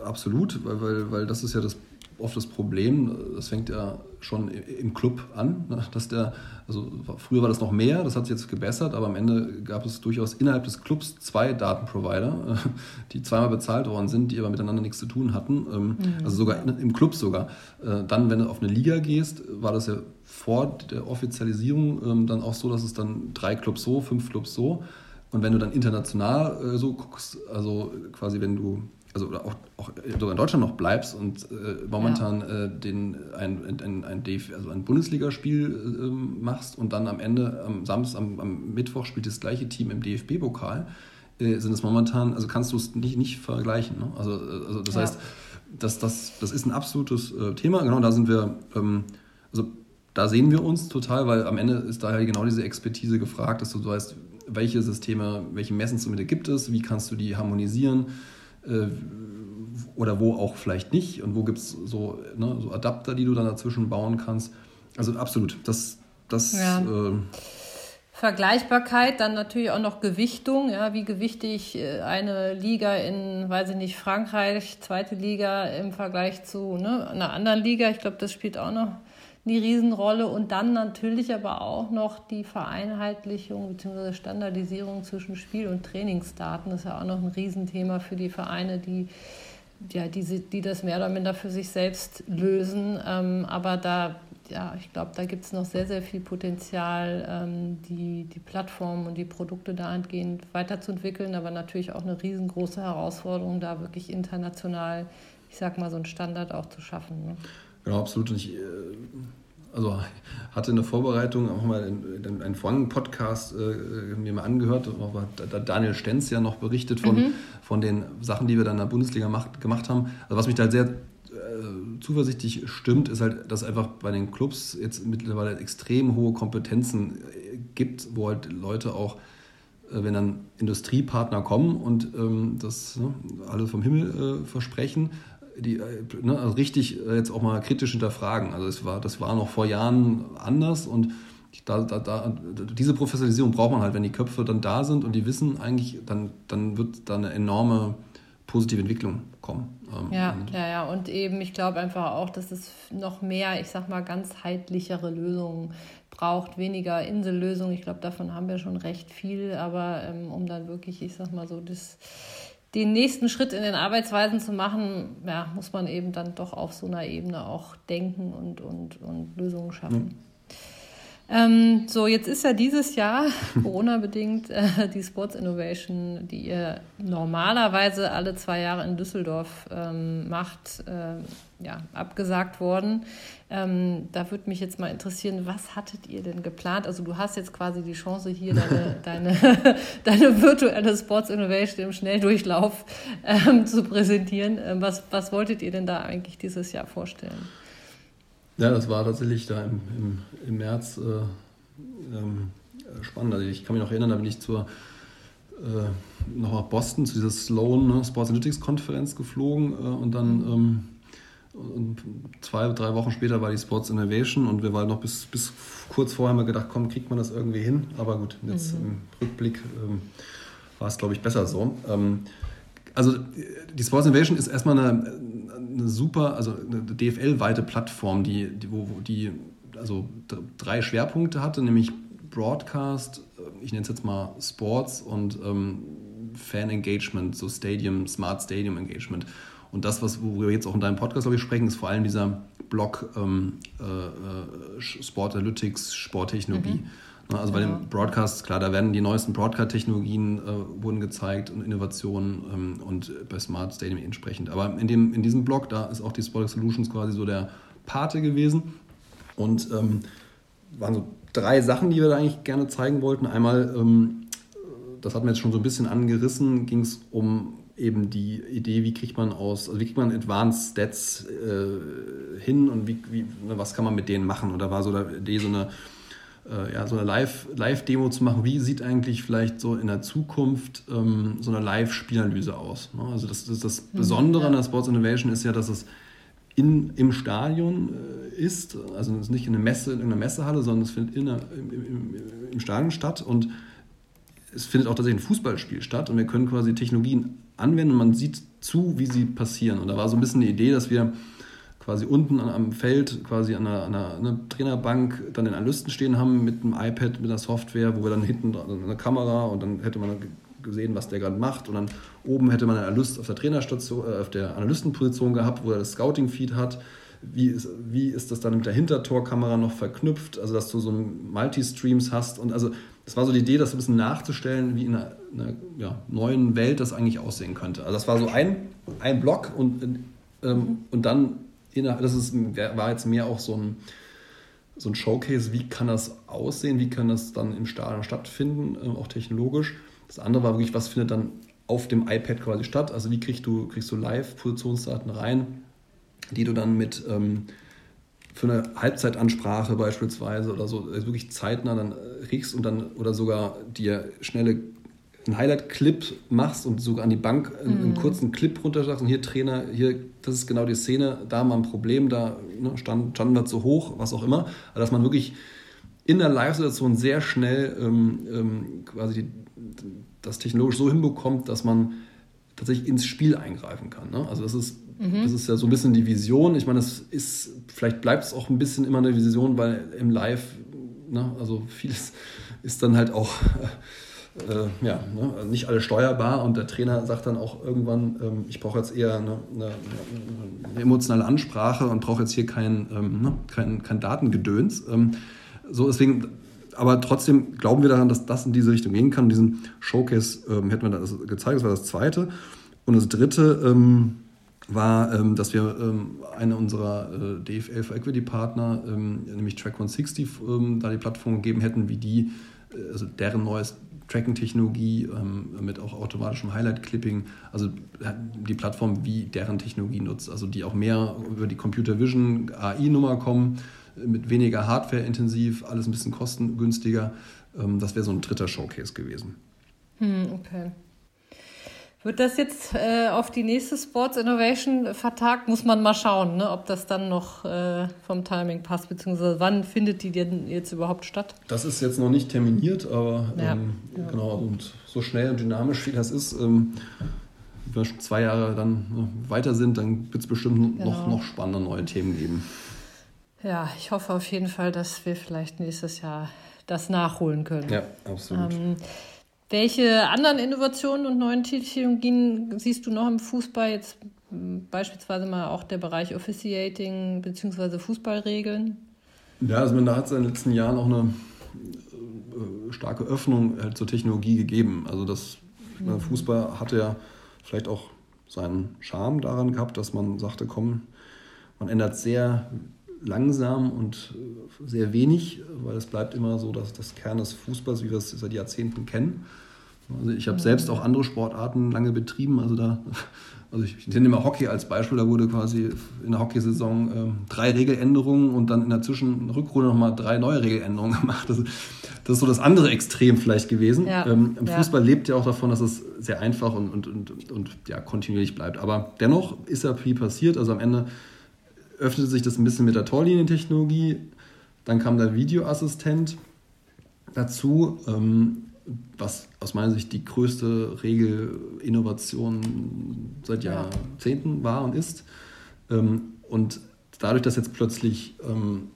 absolut, weil, weil, weil das ist ja das oft das Problem, das fängt ja schon im Club an, ne, dass der, also früher war das noch mehr, das hat sich jetzt gebessert, aber am Ende gab es durchaus innerhalb des Clubs zwei Datenprovider, (laughs) die zweimal bezahlt worden sind, die aber miteinander nichts zu tun hatten, ähm, mhm. also sogar im Club sogar. Äh, dann, wenn du auf eine Liga gehst, war das ja vor der Offizialisierung ähm, dann auch so, dass es dann drei Clubs so, fünf Clubs so und wenn du dann international äh, so guckst, also quasi wenn du also auch, auch sogar in Deutschland noch bleibst und äh, momentan ja. äh, den, ein, ein, ein, DF, also ein Bundesligaspiel äh, machst und dann am Ende, am Samstag, am, am, Mittwoch spielt das gleiche Team im DFB-Pokal, äh, sind es momentan, also kannst du es nicht, nicht vergleichen. Ne? Also, äh, also das ja. heißt, das, das, das ist ein absolutes äh, Thema. Genau, da sind wir, ähm, also da sehen wir uns total, weil am Ende ist daher genau diese Expertise gefragt, dass du weißt, welche Systeme, welche Messinstrumente gibt es, wie kannst du die harmonisieren äh, oder wo auch vielleicht nicht und wo gibt es so, ne, so Adapter, die du dann dazwischen bauen kannst. Also absolut, das, das ja. äh, Vergleichbarkeit, dann natürlich auch noch Gewichtung, ja, wie gewichtig äh, eine Liga in, weiß ich nicht, Frankreich, zweite Liga im Vergleich zu ne, einer anderen Liga. Ich glaube, das spielt auch noch eine Riesenrolle. Und dann natürlich aber auch noch die Vereinheitlichung bzw. Standardisierung zwischen Spiel- und Trainingsdaten. Das ist ja auch noch ein Riesenthema für die Vereine, die, ja, die, die das mehr oder minder für sich selbst lösen. Ähm, aber da, ja, ich glaube, da gibt es noch sehr, sehr viel Potenzial, ähm, die, die Plattformen und die Produkte dahingehend weiterzuentwickeln. Aber natürlich auch eine riesengroße Herausforderung, da wirklich international, ich sag mal, so einen Standard auch zu schaffen. Ne? Genau, absolut. Und ich äh, also hatte in der Vorbereitung auch mal einen, vorherigen Podcast äh, mir mal angehört, da Daniel Stenz ja noch berichtet von, mhm. von den Sachen, die wir dann in der Bundesliga macht, gemacht haben. Also was mich da halt sehr äh, zuversichtlich stimmt, ist halt, dass einfach bei den Clubs jetzt mittlerweile extrem hohe Kompetenzen äh, gibt, wo halt Leute auch wenn dann Industriepartner kommen und ähm, das ne, alle vom Himmel äh, versprechen, die ne, also richtig äh, jetzt auch mal kritisch hinterfragen. Also es war, das war noch vor Jahren anders und da, da, da, diese Professionalisierung braucht man halt, wenn die Köpfe dann da sind und die wissen eigentlich, dann, dann wird da eine enorme positive Entwicklung kommen. Ähm, ja, ja, ja. Und eben, ich glaube einfach auch, dass es noch mehr, ich sag mal, ganzheitlichere Lösungen braucht, weniger Insellösungen. Ich glaube, davon haben wir schon recht viel, aber ähm, um dann wirklich, ich sag mal so, das den nächsten Schritt in den Arbeitsweisen zu machen, ja, muss man eben dann doch auf so einer Ebene auch denken und, und, und Lösungen schaffen. Mhm. Ähm, so, jetzt ist ja dieses Jahr, (laughs) Corona-bedingt, äh, die Sports Innovation, die ihr normalerweise alle zwei Jahre in Düsseldorf ähm, macht, äh, ja, abgesagt worden. Ähm, da würde mich jetzt mal interessieren, was hattet ihr denn geplant? Also du hast jetzt quasi die Chance, hier deine, (laughs) deine, (laughs) deine virtuelle Sports Innovation im Schnelldurchlauf ähm, zu präsentieren. Ähm, was, was wolltet ihr denn da eigentlich dieses Jahr vorstellen? Ja, das war tatsächlich da im, im, im März äh, ähm, spannend. Also ich kann mich noch erinnern, da bin ich zur äh, noch nach Boston zu dieser Sloan ne, Sports Analytics Konferenz geflogen äh, und dann ähm, und zwei, drei Wochen später war die Sports Innovation und wir waren noch bis, bis kurz vorher mal gedacht, komm, kriegt man das irgendwie hin. Aber gut, jetzt mhm. im Rückblick ähm, war es, glaube ich, besser so. Ähm, also die Sports Innovation ist erstmal eine, eine super, also eine DFL-weite Plattform, die, die, wo, die also drei Schwerpunkte hatte, nämlich Broadcast, ich nenne es jetzt mal Sports und ähm, Fan Engagement, so Stadium, Smart Stadium Engagement. Und das, was worüber wir jetzt auch in deinem Podcast, glaube ich, sprechen, ist vor allem dieser Block ähm, äh, äh Sport Analytics, Sporttechnologie. Mhm. Ne, also bei ja. den Broadcasts, klar, da werden die neuesten Broadcast-Technologien äh, wurden gezeigt und Innovationen ähm, und bei Smart Stadium entsprechend. Aber in, dem, in diesem Blog, da ist auch die Sporting Solutions quasi so der Pate gewesen. Und ähm, waren so drei Sachen, die wir da eigentlich gerne zeigen wollten. Einmal, ähm, das hatten wir jetzt schon so ein bisschen angerissen, ging es um eben die Idee, wie kriegt man aus, also wie kriegt man Advanced Stats äh, hin und wie, wie, ne, was kann man mit denen machen? Und da war so die Idee, so eine äh, ja, so eine Live-Demo zu machen, wie sieht eigentlich vielleicht so in der Zukunft ähm, so eine Live-Spielanalyse aus. Ne? Also das, das, das mhm, Besondere mhm, ja. an der Sports Innovation ist ja, dass es in, im Stadion äh, ist, also es ist nicht in, eine Messe, in einer Messehalle, sondern es findet in der, im, im, im Stadion statt und es findet auch tatsächlich ein Fußballspiel statt und wir können quasi Technologien anwenden und man sieht zu, wie sie passieren. Und da war so ein bisschen die Idee, dass wir quasi unten am Feld, quasi an einer, an einer, einer Trainerbank, dann den Analysten stehen haben mit einem iPad, mit einer Software, wo wir dann hinten eine Kamera und dann hätte man gesehen, was der gerade macht. Und dann oben hätte man einen Analyst auf der Trainerstation, äh, auf der Analystenposition gehabt, wo er das Scouting-Feed hat. Wie ist, wie ist das dann mit der Hintertorkamera noch verknüpft? Also, dass du so Multistreams hast. Und also, das war so die Idee, das ein bisschen nachzustellen, wie in einer, einer ja, neuen Welt das eigentlich aussehen könnte. Also, das war so ein, ein Block und, ähm, und dann das ist, war jetzt mehr auch so ein, so ein Showcase, wie kann das aussehen, wie kann das dann im Stadion stattfinden, äh, auch technologisch. Das andere war wirklich, was findet dann auf dem iPad quasi statt, also wie kriegst du, kriegst du Live-Positionsdaten rein, die du dann mit ähm, für eine Halbzeitansprache beispielsweise oder so also wirklich zeitnah dann kriegst und dann oder sogar dir schnelle einen Highlight-Clip machst und sogar an die Bank einen, einen mhm. kurzen Clip runtersagst und hier Trainer, hier, das ist genau die Szene, da haben wir ein Problem, da ne, stand, standen wir zu hoch, was auch immer. Aber dass man wirklich in der Live-Situation sehr schnell ähm, ähm, quasi die, das technologisch so hinbekommt, dass man tatsächlich ins Spiel eingreifen kann. Ne? Also das ist, mhm. das ist ja so ein bisschen die Vision. Ich meine, das ist, vielleicht bleibt es auch ein bisschen immer eine Vision, weil im Live, ne, also vieles ist dann halt auch äh, ja, ne, nicht alles steuerbar und der Trainer sagt dann auch irgendwann, ähm, ich brauche jetzt eher eine, eine, eine, emotionale Ansprache und brauche jetzt hier kein, ähm, ne, kein, kein Datengedöns. Ähm, so deswegen, aber trotzdem glauben wir daran, dass das in diese Richtung gehen kann. Diesen Showcase ähm, hätten wir das gezeigt, das war das zweite. Und das dritte ähm, war, ähm, dass wir eine unserer äh, DFL for Equity Partner, nämlich Track 160, da die Plattform gegeben hätten, wie die äh, also deren neues Tracking-Technologie ähm, mit auch automatischem Highlight-Clipping, also die Plattform, wie deren Technologie nutzt, also die auch mehr über die Computer Vision AI-Nummer kommen, mit weniger Hardware intensiv, alles ein bisschen kostengünstiger. Ähm, das wäre so ein dritter Showcase gewesen. Hm, okay. Wird das jetzt äh, auf die nächste Sports Innovation vertagt? Muss man mal schauen, ne, ob das dann noch äh, vom Timing passt, beziehungsweise wann findet die denn jetzt überhaupt statt? Das ist jetzt noch nicht terminiert, aber ja. Ähm, ja. genau, und so schnell und dynamisch wie das ist, ähm, wenn wir schon zwei Jahre dann weiter sind, dann wird es bestimmt genau. noch, noch spannende neue Themen geben. Ja, ich hoffe auf jeden Fall, dass wir vielleicht nächstes Jahr das nachholen können. Ja, absolut. Ähm, welche anderen Innovationen und neuen Technologien siehst du noch im Fußball? Jetzt hm, beispielsweise mal auch der Bereich Officiating bzw. Fußballregeln? Ja, also da hat es in den letzten Jahren auch eine äh, starke Öffnung halt zur Technologie gegeben. Also das mhm. Fußball hatte ja vielleicht auch seinen Charme daran gehabt, dass man sagte, komm, man ändert sehr langsam und äh, sehr wenig, weil es bleibt immer so, dass das Kern des Fußballs, wie wir es seit Jahrzehnten kennen. Also ich habe selbst auch andere Sportarten lange betrieben. Also da, (laughs) also ich, nehme mal Hockey als Beispiel. Da wurde quasi in der Hockeysaison äh, drei Regeländerungen und dann in der Zwischenrückrunde nochmal drei neue Regeländerungen (laughs) gemacht. Das, das, ist so das andere Extrem vielleicht gewesen. Ja, ähm, Im ja. Fußball lebt ja auch davon, dass es sehr einfach und, und, und, und ja, kontinuierlich bleibt. Aber dennoch ist ja viel passiert. Also am Ende öffnete sich das ein bisschen mit der Torlinientechnologie. Dann kam der Videoassistent dazu, ähm, was aus meiner Sicht die größte Regelinnovation seit Jahrzehnten war und ist. Ähm, und dadurch, dass jetzt plötzlich ähm,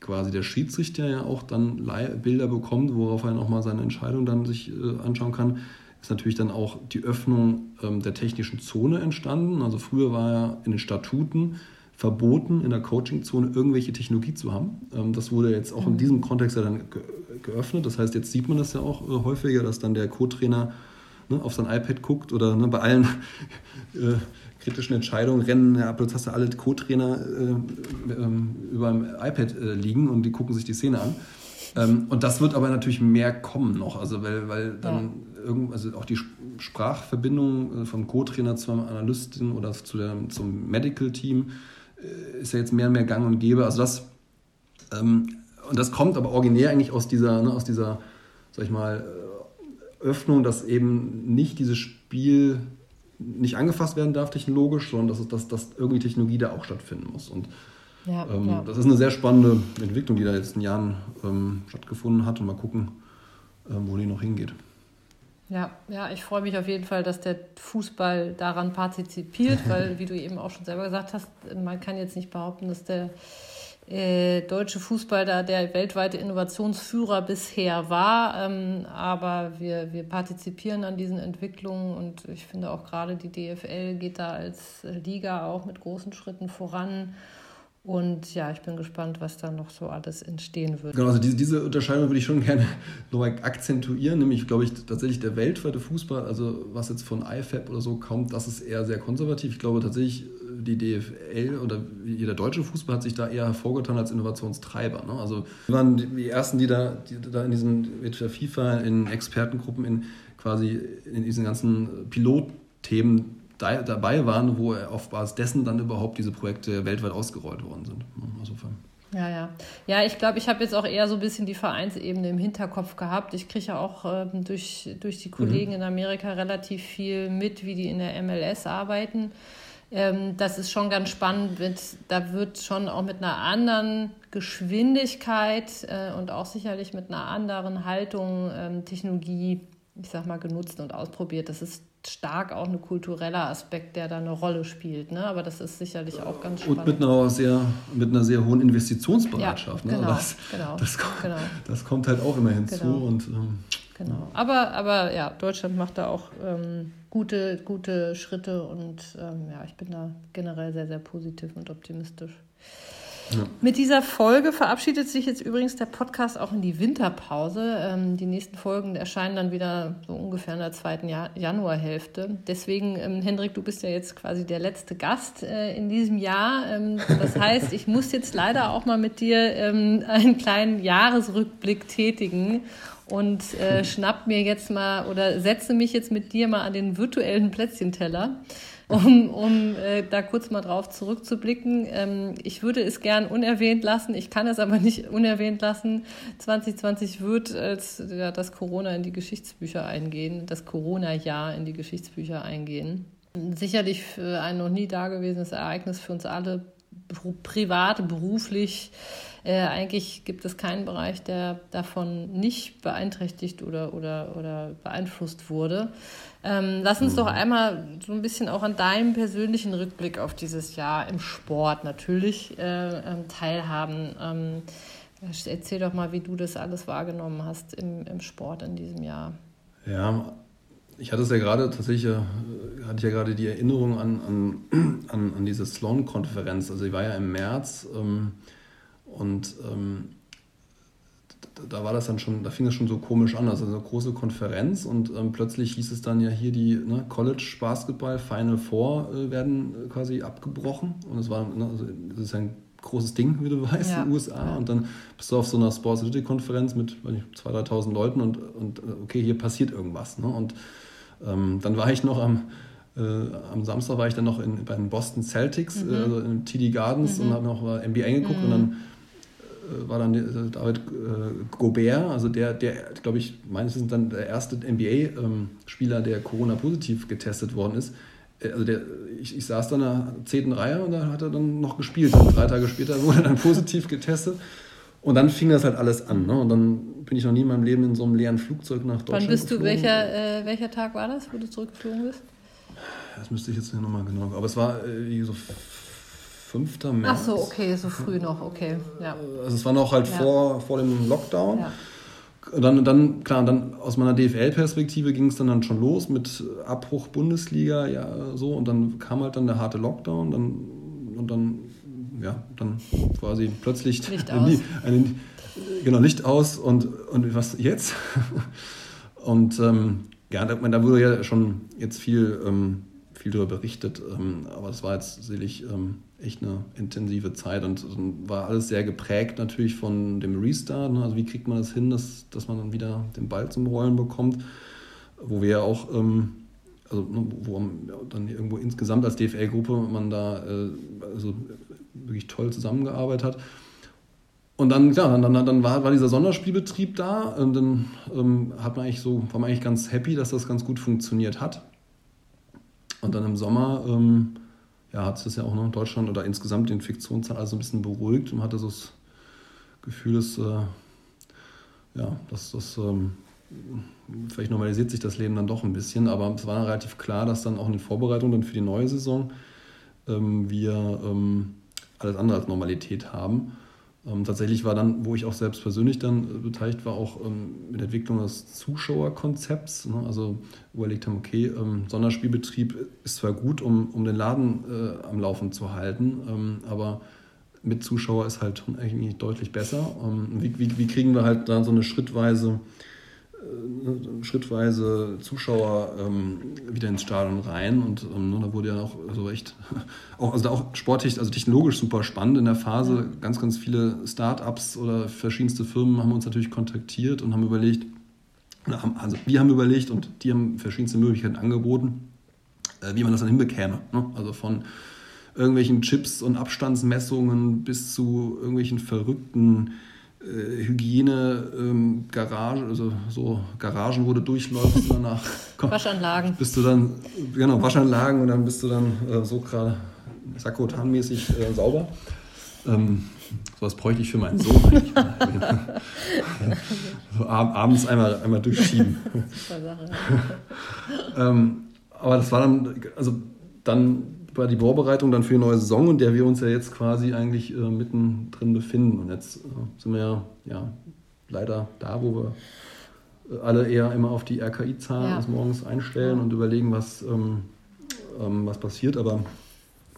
quasi der Schiedsrichter ja auch dann Bilder bekommt, worauf er nochmal seine Entscheidung dann sich äh, anschauen kann, ist natürlich dann auch die Öffnung der technischen Zone entstanden. Also früher war ja in den Statuten verboten, in der Coaching-Zone irgendwelche Technologie zu haben. Ähm, das wurde jetzt auch mhm. in diesem Kontext ja dann geöffnet. Das heißt, jetzt sieht man das ja auch äh, häufiger, dass dann der Co-Trainer ne, auf sein iPad guckt oder ne, bei allen (laughs) äh, kritischen Entscheidungen rennen ja, plötzlich hast du alle Co-Trainer äh, äh, über dem iPad äh, liegen und die gucken sich die Szene an. Ähm, und das wird aber natürlich mehr kommen noch, also weil, weil dann ja. irgend, also auch die Sprachverbindung äh, vom Co-Trainer zum Analystin oder zu der, zum Medical-Team ist ja jetzt mehr und mehr gang und gäbe. Also das, ähm, und das kommt aber originär eigentlich aus dieser, ne, aus dieser, sag ich mal, äh, Öffnung, dass eben nicht dieses Spiel nicht angefasst werden darf technologisch, sondern dass, dass, dass irgendwie Technologie da auch stattfinden muss. Und ja, ähm, ja. das ist eine sehr spannende Entwicklung, die da in den letzten Jahren ähm, stattgefunden hat und mal gucken, ähm, wo die noch hingeht. Ja, ja, ich freue mich auf jeden Fall, dass der Fußball daran partizipiert, weil, (laughs) wie du eben auch schon selber gesagt hast, man kann jetzt nicht behaupten, dass der äh, deutsche Fußball da der weltweite Innovationsführer bisher war. Ähm, aber wir, wir partizipieren an diesen Entwicklungen und ich finde auch gerade die DFL geht da als Liga auch mit großen Schritten voran. Und ja, ich bin gespannt, was da noch so alles entstehen wird. Genau, also diese, diese Unterscheidung würde ich schon (laughs) gerne nochmal akzentuieren, nämlich glaube ich tatsächlich der weltweite Fußball, also was jetzt von IFAB oder so kommt, das ist eher sehr konservativ. Ich glaube tatsächlich, die DFL oder jeder deutsche Fußball hat sich da eher hervorgetan als Innovationstreiber. Ne? Also wir waren die Ersten, die da, die da in diesen mit der FIFA, in Expertengruppen, in quasi in diesen ganzen Pilotthemen da, dabei waren, wo auf Basis dessen dann überhaupt diese Projekte weltweit ausgerollt worden sind. Insofern. Ja, ja. Ja, ich glaube, ich habe jetzt auch eher so ein bisschen die Vereinsebene im Hinterkopf gehabt. Ich kriege ja auch ähm, durch, durch die Kollegen mhm. in Amerika relativ viel mit, wie die in der MLS arbeiten. Ähm, das ist schon ganz spannend. Mit, da wird schon auch mit einer anderen Geschwindigkeit äh, und auch sicherlich mit einer anderen Haltung ähm, Technologie, ich sag mal, genutzt und ausprobiert. Das ist stark auch ein kultureller Aspekt, der da eine Rolle spielt. Ne? Aber das ist sicherlich auch ganz spannend. Und mit einer sehr, mit einer sehr hohen Investitionsbereitschaft. Ja, ne? genau, das, genau, das, kommt, genau. das kommt halt auch immer hinzu. Genau. Und, ähm, genau. Aber, aber ja, Deutschland macht da auch ähm, gute, gute Schritte und ähm, ja, ich bin da generell sehr, sehr positiv und optimistisch. Ja. Mit dieser Folge verabschiedet sich jetzt übrigens der Podcast auch in die Winterpause. Ähm, die nächsten Folgen erscheinen dann wieder so ungefähr in der zweiten Januarhälfte. Deswegen, ähm, Hendrik, du bist ja jetzt quasi der letzte Gast äh, in diesem Jahr. Ähm, das heißt, ich muss jetzt leider auch mal mit dir ähm, einen kleinen Jahresrückblick tätigen und äh, schnapp mir jetzt mal oder setze mich jetzt mit dir mal an den virtuellen Plätzchenteller um, um äh, da kurz mal drauf zurückzublicken. Ähm, ich würde es gern unerwähnt lassen, ich kann es aber nicht unerwähnt lassen. 2020 wird als ja, das Corona in die Geschichtsbücher eingehen, das Corona-Jahr in die Geschichtsbücher eingehen. Sicherlich ein noch nie dagewesenes Ereignis für uns alle, privat, beruflich. Äh, eigentlich gibt es keinen Bereich, der davon nicht beeinträchtigt oder, oder, oder beeinflusst wurde. Ähm, lass uns doch mhm. einmal so ein bisschen auch an deinem persönlichen Rückblick auf dieses Jahr im Sport natürlich äh, ähm, teilhaben. Ähm, erzähl doch mal, wie du das alles wahrgenommen hast im, im Sport in diesem Jahr. Ja, ich hatte es ja gerade tatsächlich, äh, hatte ich ja gerade die Erinnerung an, an, (clears throat) an, an diese Sloan-Konferenz. Also ich war ja im März ähm, und ähm, da war das dann schon, da fing es schon so komisch an. Also eine große Konferenz und ähm, plötzlich hieß es dann ja hier die ne, College Basketball Final Four äh, werden äh, quasi abgebrochen und es war, ne, also das ist ein großes Ding, wie du weißt, ja. in den USA. Und dann bist du auf so einer Sports City Konferenz mit 2.000, 3.000 Leuten und, und äh, okay, hier passiert irgendwas. Ne? Und ähm, dann war ich noch am, äh, am Samstag war ich dann noch in, bei den Boston Celtics, mhm. äh, also in TD Gardens mhm. und habe noch NBA geguckt mhm. und dann äh, war dann äh, David äh, Gobert, also der, der glaube ich, meines Wissens dann der erste NBA-Spieler, der Corona-positiv getestet worden ist. Also der, ich, ich saß dann in der zehnten Reihe und da hat er dann noch gespielt. Und drei Tage später wurde er dann (laughs) positiv getestet. Und dann fing das halt alles an. Ne? Und dann bin ich noch nie in meinem Leben in so einem leeren Flugzeug nach Deutschland Wann bist du, welcher, äh, welcher Tag war das, wo du zurückgeflogen bist? Das müsste ich jetzt nochmal genau. Aber es war äh, so 5. März. Ach so, okay, so früh noch, okay. Ja. Also es war noch halt ja. vor, vor dem Lockdown. Ja. Dann, dann, klar, dann aus meiner DFL-Perspektive ging es dann, dann schon los mit Abbruch Bundesliga, ja, so, und dann kam halt dann der harte Lockdown, dann, und dann ja, dann quasi plötzlich Licht (laughs) aus. Eine, genau, Licht aus und, und was jetzt? (laughs) und ähm, ja, da, da, wurde ja schon jetzt viel, ähm, viel darüber berichtet, ähm, aber es war jetzt sicherlich ähm, echt eine intensive Zeit und, und, war alles sehr geprägt natürlich von dem Restart. Ne? Also wie kriegt man das hin, dass, dass man dann wieder den Ball zum Rollen bekommt, wo wir ja auch ähm, also ne, wo dann irgendwo insgesamt als DFL-Gruppe man da äh, also wirklich toll zusammengearbeitet hat. Und dann, klar, dann, dann, war, war dieser Sonderspielbetrieb da und dann ähm, hat man eigentlich so, war man eigentlich ganz happy, dass das ganz gut funktioniert hat. Und dann im Sommer ähm, ja, hat es das ja auch noch in Deutschland oder insgesamt die Infektionszahl also ein bisschen beruhigt und hatte so das Gefühl, dass, äh, ja, dass das ähm, vielleicht normalisiert sich das Leben dann doch ein bisschen, aber es war relativ klar, dass dann auch in den Vorbereitungen dann für die neue Saison ähm, wir ähm, alles andere als Normalität haben. Ähm, tatsächlich war dann, wo ich auch selbst persönlich dann äh, beteiligt war, auch ähm, mit der Entwicklung des Zuschauerkonzepts. Ne? Also überlegt haben, okay, ähm, Sonderspielbetrieb ist zwar gut, um, um den Laden äh, am Laufen zu halten, ähm, aber mit Zuschauer ist halt eigentlich deutlich besser. wie, wie, wie kriegen wir halt da so eine schrittweise schrittweise Zuschauer ähm, wieder ins Stadion rein und ähm, ne, da wurde ja auch so echt, (laughs) auch, also auch sportlich, also technologisch super spannend in der Phase. Ganz, ganz viele Start-ups oder verschiedenste Firmen haben uns natürlich kontaktiert und haben überlegt, also wir haben überlegt und die haben verschiedenste Möglichkeiten angeboten, äh, wie man das dann hinbekäme. Ne? Also von irgendwelchen Chips und Abstandsmessungen bis zu irgendwelchen verrückten äh, Hygiene, ähm, Garage, also so Garagen, wo du durchläufst danach. Komm, (laughs) Waschanlagen. Bist du dann, genau, Waschanlagen und dann bist du dann äh, so gerade sakrotanmäßig äh, sauber. Ähm, was bräuchte ich für meinen Sohn eigentlich. so (laughs) ab, abends einmal, einmal durchschieben. Super Sache. (laughs) ähm, aber das war dann, also dann war die Vorbereitung dann für die neue Saison, in der wir uns ja jetzt quasi eigentlich äh, mittendrin befinden. Und jetzt äh, sind wir ja, ja leider da, wo wir äh, alle eher immer auf die RKI-Zahlen ja. des Morgens einstellen ja. und überlegen, was, ähm, ähm, was passiert. Aber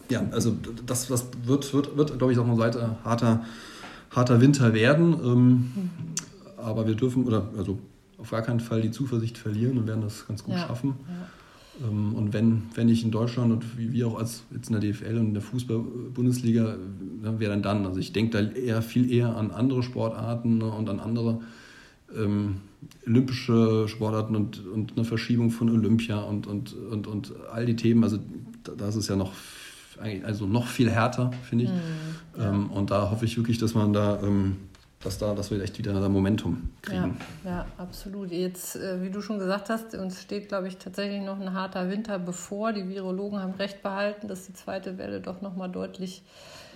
ja, also das, das wird, wird, wird glaube ich, auch noch weiter harter, harter Winter werden. Ähm, mhm. Aber wir dürfen, oder also auf gar keinen Fall die Zuversicht verlieren und werden das ganz gut ja. schaffen. Ja. Ähm, und wenn, wenn nicht in Deutschland und wie wir auch als jetzt in der DFL und in der Fußball-Bundesliga, wer dann dann? Also ich denke da eher viel eher an andere Sportarten ne, und an andere ähm, olympische Sportarten und, und eine Verschiebung von Olympia und, und, und, und all die Themen. Also das ist ja noch also noch viel härter, finde ich. Mhm, ja. ähm, und da hoffe ich wirklich, dass man da ähm, dass, da, dass wir echt wieder ein Momentum kriegen. Ja, ja absolut. Jetzt, äh, wie du schon gesagt hast, uns steht, glaube ich, tatsächlich noch ein harter Winter bevor. Die Virologen haben recht behalten, dass die zweite Welle doch noch mal deutlich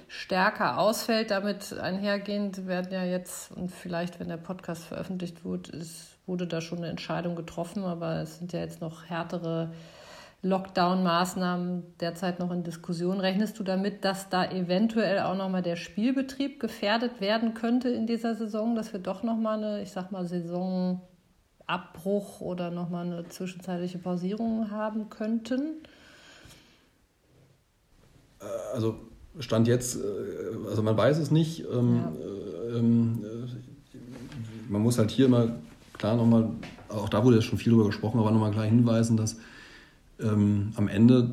stärker ausfällt. Damit einhergehend werden ja jetzt, und vielleicht, wenn der Podcast veröffentlicht wird, ist, wurde da schon eine Entscheidung getroffen, aber es sind ja jetzt noch härtere Lockdown-Maßnahmen derzeit noch in Diskussion. Rechnest du damit, dass da eventuell auch nochmal der Spielbetrieb gefährdet werden könnte in dieser Saison, dass wir doch nochmal eine, ich sag mal, Saisonabbruch oder nochmal eine zwischenzeitliche Pausierung haben könnten? Äh, also Stand jetzt, äh, also man weiß es nicht. Ähm, ja. Ähm, äh, man muss halt hier mal klar nochmal, auch da wurde ja schon viel drüber gesprochen, aber nochmal klar hinweisen, dass ähm, am Ende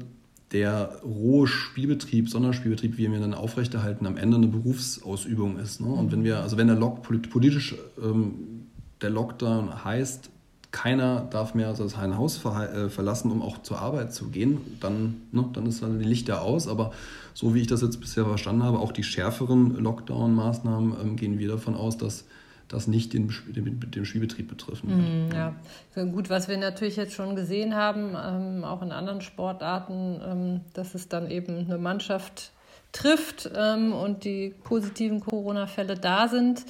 der rohe Spielbetrieb, Sonderspielbetrieb, wie wir ihn dann aufrechterhalten, am Ende eine Berufsausübung ist. Ne? Und wenn wir, also wenn der Lock politisch ähm, der Lockdown heißt, keiner darf mehr sein Haus äh, verlassen, um auch zur Arbeit zu gehen, dann, ne, dann ist dann die Lichter aus. Aber so wie ich das jetzt bisher verstanden habe, auch die schärferen Lockdown-Maßnahmen ähm, gehen wir davon aus, dass das nicht den, den, den Spielbetrieb betreffen wird. Mm, ja, gut, was wir natürlich jetzt schon gesehen haben, ähm, auch in anderen Sportarten, ähm, dass es dann eben eine Mannschaft trifft ähm, und die positiven Corona-Fälle da sind,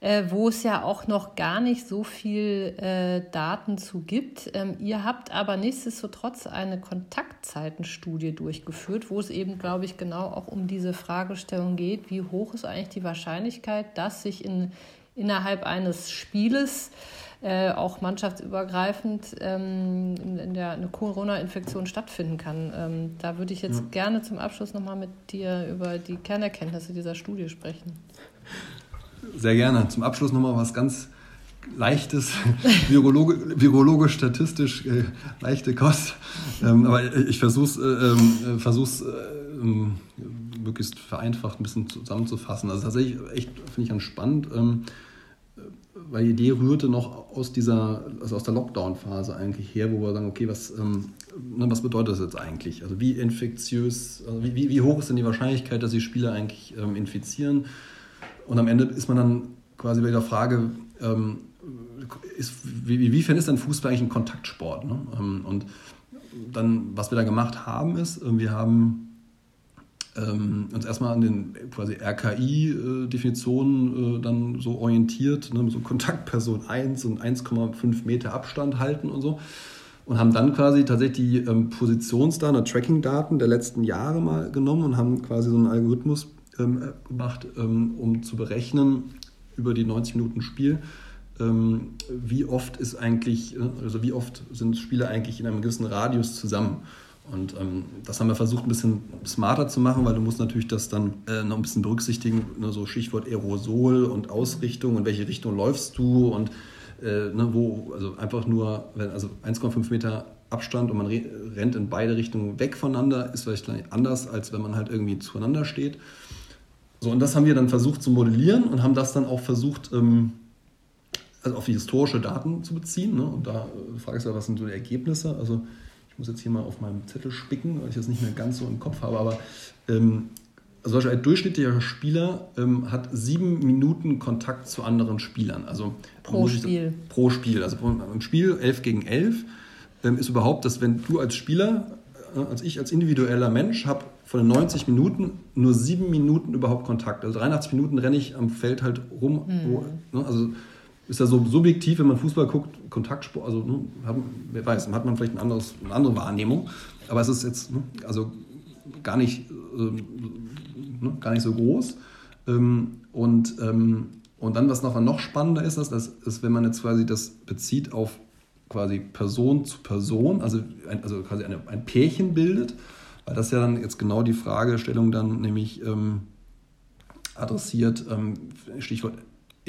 äh, wo es ja auch noch gar nicht so viel äh, Daten zu gibt. Ähm, ihr habt aber nichtsdestotrotz eine Kontaktzeitenstudie durchgeführt, wo es eben, glaube ich, genau auch um diese Fragestellung geht, wie hoch ist eigentlich die Wahrscheinlichkeit, dass sich in innerhalb eines Spieles äh, auch mannschaftsübergreifend ähm, in der eine Corona-Infektion stattfinden kann. Ähm, da würde ich jetzt ja. gerne zum Abschluss nochmal mit dir über die Kernerkenntnisse dieser Studie sprechen. Sehr gerne. Zum Abschluss nochmal was ganz leichtes, virologisch, statistisch äh, leichte Kost. Ähm, aber ich versuche es äh, versuch's, äh, ähm, möglichst vereinfacht ein bisschen zusammenzufassen. Also tatsächlich echt, finde ich ganz spannend, ähm, weil die Idee rührte noch aus dieser, also aus der Lockdown-Phase eigentlich her, wo wir sagen, okay, was, ähm, ne, was bedeutet das jetzt eigentlich? Also wie infektiös, also wie, wie, hoch ist denn die Wahrscheinlichkeit, dass die Spieler eigentlich ähm, infizieren? Und am Ende ist man dann quasi bei der Frage, ähm, ist, wie, wiefern ist denn Fußball eigentlich ein Kontaktsport? Ne? Ähm, und dann, was wir da gemacht haben, ist, äh, wir haben ähm, uns erstmal an den quasi RKI-Definitionen äh, dann so orientiert, ne, so Kontaktperson 1 und 1,5 Meter Abstand halten und so. Und haben dann quasi tatsächlich die ähm, Positionsdaten oder Tracking-Daten der letzten Jahre mal genommen und haben quasi so einen Algorithmus ähm, gemacht, ähm, um zu berechnen über die 90 Minuten Spiel, wie oft ist eigentlich, äh, also wie oft sind Spieler eigentlich in einem gewissen Radius zusammen. Und ähm, das haben wir versucht, ein bisschen smarter zu machen, weil du musst natürlich das dann äh, noch ein bisschen berücksichtigen, ne, so Stichwort Aerosol und Ausrichtung, in welche Richtung läufst du und äh, ne, wo, also einfach nur, also 1,5 Meter Abstand und man rennt in beide Richtungen weg voneinander, ist vielleicht anders, als wenn man halt irgendwie zueinander steht. So, und das haben wir dann versucht zu modellieren und haben das dann auch versucht, ähm, also auf die historische Daten zu beziehen. Ne? Und da äh, frage ich ja, was sind so die Ergebnisse? Also muss jetzt hier mal auf meinem Zettel spicken, weil ich das nicht mehr ganz so im Kopf habe, aber ähm, also ein durchschnittlicher Spieler ähm, hat sieben Minuten Kontakt zu anderen Spielern. Also pro Spiel. Ich, pro Spiel. Also im Spiel 11 gegen 11 ähm, ist überhaupt, dass wenn du als Spieler, äh, als ich als individueller Mensch, habe von den 90 Minuten nur sieben Minuten überhaupt Kontakt. Also 83 Minuten renne ich am Feld halt rum. Hm. Wo, ne, also ist ja so subjektiv, wenn man Fußball guckt, Kontaktsport, also ne, haben, wer weiß, hat man vielleicht ein anderes, eine andere Wahrnehmung, aber es ist jetzt ne, also gar nicht, ähm, ne, gar nicht so groß. Ähm, und, ähm, und dann, was noch, noch spannender ist, ist, ist, wenn man jetzt quasi das bezieht auf quasi Person zu Person, also, ein, also quasi eine, ein Pärchen bildet, weil das ja dann jetzt genau die Fragestellung dann nämlich ähm, adressiert, ähm, Stichwort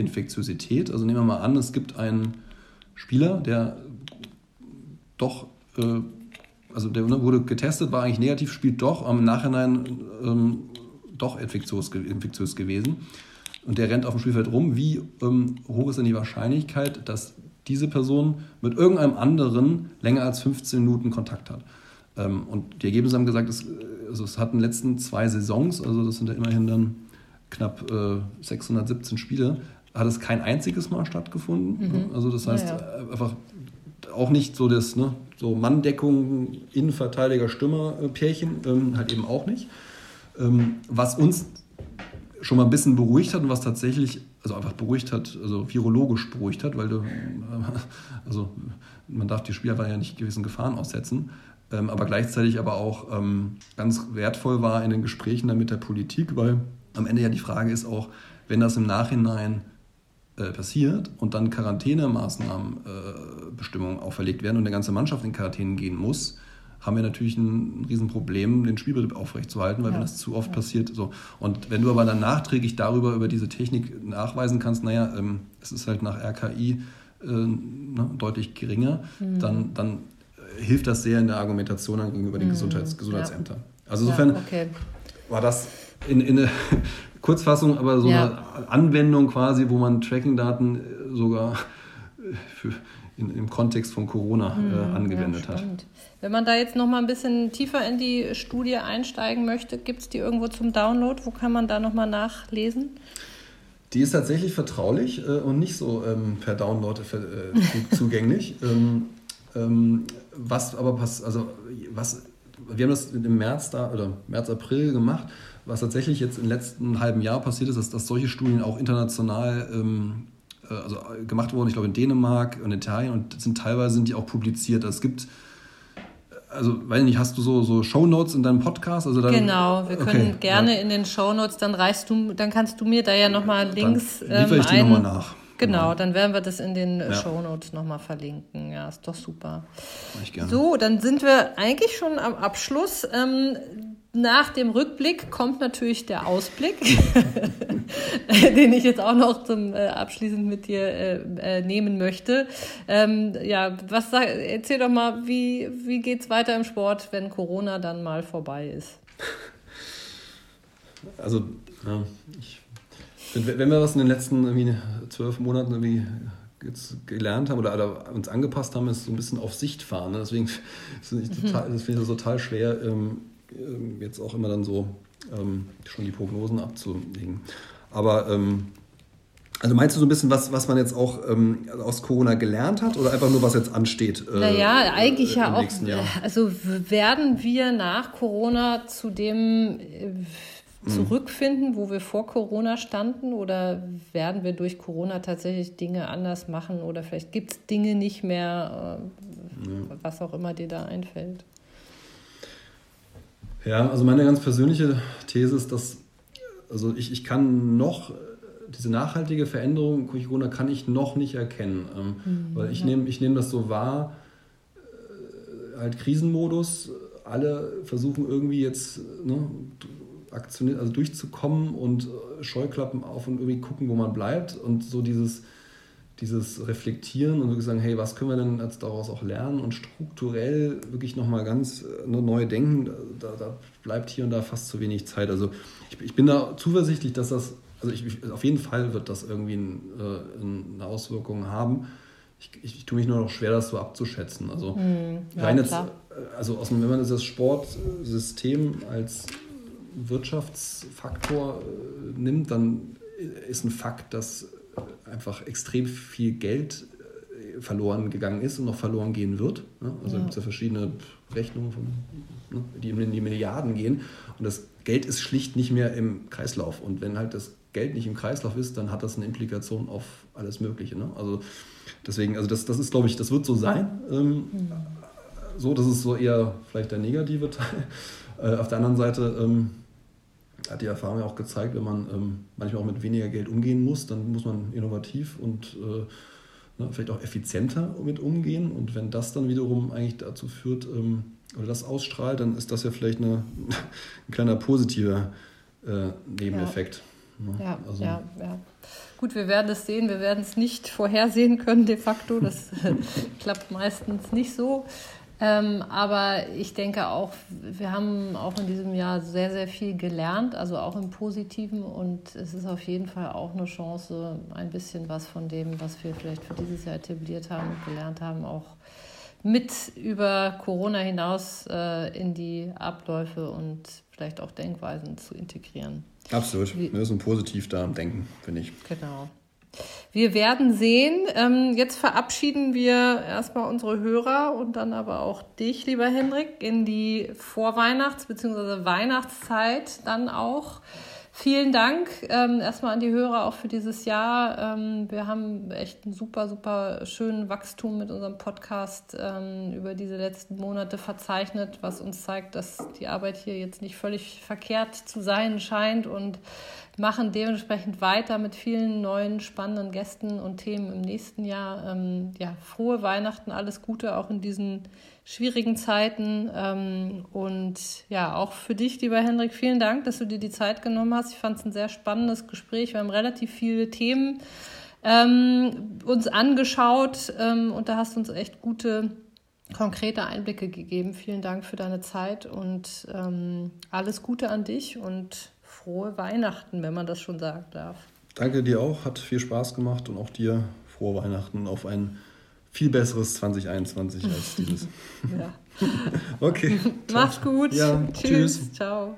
Infektiosität. Also nehmen wir mal an, es gibt einen Spieler, der doch, äh, also der wurde getestet, war eigentlich negativ, spielt doch, am Nachhinein ähm, doch infektiös, infektiös gewesen. Und der rennt auf dem Spielfeld rum. Wie ähm, hoch ist denn die Wahrscheinlichkeit, dass diese Person mit irgendeinem anderen länger als 15 Minuten Kontakt hat? Ähm, und die Ergebnisse haben gesagt, es, also es hatten letzten zwei Saisons, also das sind ja immerhin dann knapp äh, 617 Spiele, hat es kein einziges Mal stattgefunden. Mhm. Also das heißt ja, ja. Äh, einfach auch nicht so das, ne, so Manndeckung, Innenverteidiger, Stürmer, äh, Pärchen, ähm, halt eben auch nicht. Ähm, was uns schon mal ein bisschen beruhigt hat und was tatsächlich, also einfach beruhigt hat, also virologisch beruhigt hat, weil du, äh, also man darf die Spieler ja nicht gewissen Gefahren aussetzen, ähm, aber gleichzeitig aber auch ähm, ganz wertvoll war in den Gesprächen dann mit der Politik, weil am Ende ja die Frage ist auch, wenn das im Nachhinein äh, passiert und dann Quarantänemaßnahmen, äh, Bestimmungen auferlegt werden und der ganze Mannschaft in Quarantäne gehen muss, haben wir natürlich ein, ein Riesenproblem, den Spielbetrieb aufrechtzuerhalten, weil ja. wenn das zu oft ja. passiert, so. Und wenn du aber dann nachträglich darüber, über diese Technik nachweisen kannst, naja, ähm, es ist halt nach RKI äh, ne, deutlich geringer, mhm. dann, dann hilft das sehr in der Argumentation gegenüber den mhm. Gesundheits Gesundheitsämtern. Ja. Also insofern okay. war das in, in Kurzfassung, aber so ja. eine Anwendung quasi, wo man Tracking-Daten äh, sogar äh, für, in, im Kontext von Corona äh, hm, angewendet ja, hat. Wenn man da jetzt noch mal ein bisschen tiefer in die Studie einsteigen möchte, gibt es die irgendwo zum Download? Wo kann man da noch mal nachlesen? Die ist tatsächlich vertraulich äh, und nicht so ähm, per Download äh, (laughs) zugänglich. ähm, ähm, was aber passt, also was, wir haben das im März da oder März, April gemacht was tatsächlich jetzt im letzten halben Jahr passiert ist, ist, dass solche Studien auch international ähm, äh, also gemacht wurden, ich glaube in Dänemark und Italien und sind teilweise sind die auch publiziert. Also es gibt also, weiß nicht, hast du so, so Shownotes in deinem Podcast? Also dann, genau, wir können gerne ja. in den Shownotes, dann reichst du, dann kannst du mir da ja nochmal Links. Dann liefere ich ähm, die nochmal nach. Genau, dann werden wir das in den ja. Shownotes nochmal verlinken. Ja, ist doch super. Ich gerne. So, dann sind wir eigentlich schon am Abschluss. Ähm, nach dem Rückblick kommt natürlich der Ausblick, (laughs) den ich jetzt auch noch zum äh, abschließend mit dir äh, äh, nehmen möchte. Ähm, ja, was sag, erzähl doch mal, wie, wie geht es weiter im Sport, wenn Corona dann mal vorbei ist? Also, ja, ich, wenn wir was in den letzten irgendwie zwölf Monaten irgendwie jetzt gelernt haben oder, oder, uns angepasst haben, ist so ein bisschen auf Sicht fahren. Ne? Deswegen (laughs) finde ich, total, das find ich total schwer, ähm, jetzt auch immer dann so ähm, schon die Prognosen abzulegen. Aber ähm, also meinst du so ein bisschen, was, was man jetzt auch ähm, aus Corona gelernt hat oder einfach nur, was jetzt ansteht? Äh, naja, eigentlich äh, ja auch. Also werden wir nach Corona zu dem äh, mhm. zurückfinden, wo wir vor Corona standen? Oder werden wir durch Corona tatsächlich Dinge anders machen? Oder vielleicht gibt es Dinge nicht mehr, ja. was auch immer dir da einfällt? Ja, also meine ganz persönliche These ist, dass also ich, ich kann noch diese nachhaltige Veränderung Corona kann ich noch nicht erkennen, ähm, mhm, weil ich ja. nehme ich nehm das so wahr, äh, halt Krisenmodus, alle versuchen irgendwie jetzt ne, also durchzukommen und äh, Scheuklappen auf und irgendwie gucken, wo man bleibt. Und so dieses dieses Reflektieren und wirklich sagen, hey, was können wir denn jetzt daraus auch lernen und strukturell wirklich nochmal ganz äh, ne, neu denken, da, da, bleibt hier und da fast zu wenig Zeit. Also ich, ich bin da zuversichtlich, dass das, also ich, auf jeden Fall wird das irgendwie ein, äh, eine Auswirkung haben. Ich, ich, tue mich nur noch schwer, das so abzuschätzen. Also, hm, ja, rein jetzt, äh, also aus wenn man das Sportsystem als Wirtschaftsfaktor nimmt, dann ist ein Fakt, dass einfach extrem viel Geld äh, verloren gegangen ist und noch verloren gehen wird. Ne? Also ja. gibt es ja verschiedene Rechnungen, von, ne? die in die Milliarden gehen. Und das Geld ist schlicht nicht mehr im Kreislauf. Und wenn halt das Geld nicht im Kreislauf ist, dann hat das eine Implikation auf alles Mögliche. Ne? Also deswegen, also das, das ist, glaube ich, das wird so sein. Ähm, mhm. So, das ist so eher vielleicht der negative Teil. (laughs) Äh, auf der anderen Seite ähm, hat die Erfahrung ja auch gezeigt, wenn man ähm, manchmal auch mit weniger Geld umgehen muss, dann muss man innovativ und äh, ne, vielleicht auch effizienter mit umgehen. Und wenn das dann wiederum eigentlich dazu führt ähm, oder das ausstrahlt, dann ist das ja vielleicht eine, (laughs) ein kleiner positiver äh, Nebeneffekt. Ja. Ne? Ja, also, ja, ja. Gut, wir werden es sehen, wir werden es nicht vorhersehen können de facto. Das (laughs) klappt meistens nicht so. Ähm, aber ich denke auch, wir haben auch in diesem Jahr sehr, sehr viel gelernt, also auch im Positiven. Und es ist auf jeden Fall auch eine Chance, ein bisschen was von dem, was wir vielleicht für dieses Jahr etabliert haben und gelernt haben, auch mit über Corona hinaus äh, in die Abläufe und vielleicht auch Denkweisen zu integrieren. Absolut. Wir müssen positiv da denken, finde ich. Genau. Wir werden sehen. Ähm, jetzt verabschieden wir erstmal unsere Hörer und dann aber auch dich, lieber Hendrik, in die Vorweihnachts- bzw. Weihnachtszeit dann auch. Vielen Dank ähm, erstmal an die Hörer auch für dieses Jahr. Ähm, wir haben echt einen super, super schönen Wachstum mit unserem Podcast ähm, über diese letzten Monate verzeichnet, was uns zeigt, dass die Arbeit hier jetzt nicht völlig verkehrt zu sein scheint und machen dementsprechend weiter mit vielen neuen spannenden Gästen und Themen im nächsten Jahr. Ähm, ja, frohe Weihnachten, alles Gute auch in diesen schwierigen Zeiten. Ähm, und ja, auch für dich, lieber Hendrik, vielen Dank, dass du dir die Zeit genommen hast. Ich fand es ein sehr spannendes Gespräch. Wir haben relativ viele Themen ähm, uns angeschaut ähm, und da hast du uns echt gute konkrete Einblicke gegeben. Vielen Dank für deine Zeit und ähm, alles Gute an dich und frohe Weihnachten, wenn man das schon sagen darf. Danke dir auch, hat viel Spaß gemacht und auch dir frohe Weihnachten auf ein viel besseres 2021 als dieses. (laughs) ja. (laughs) okay. Mach's gut. Ja, tschüss. tschüss. Ciao.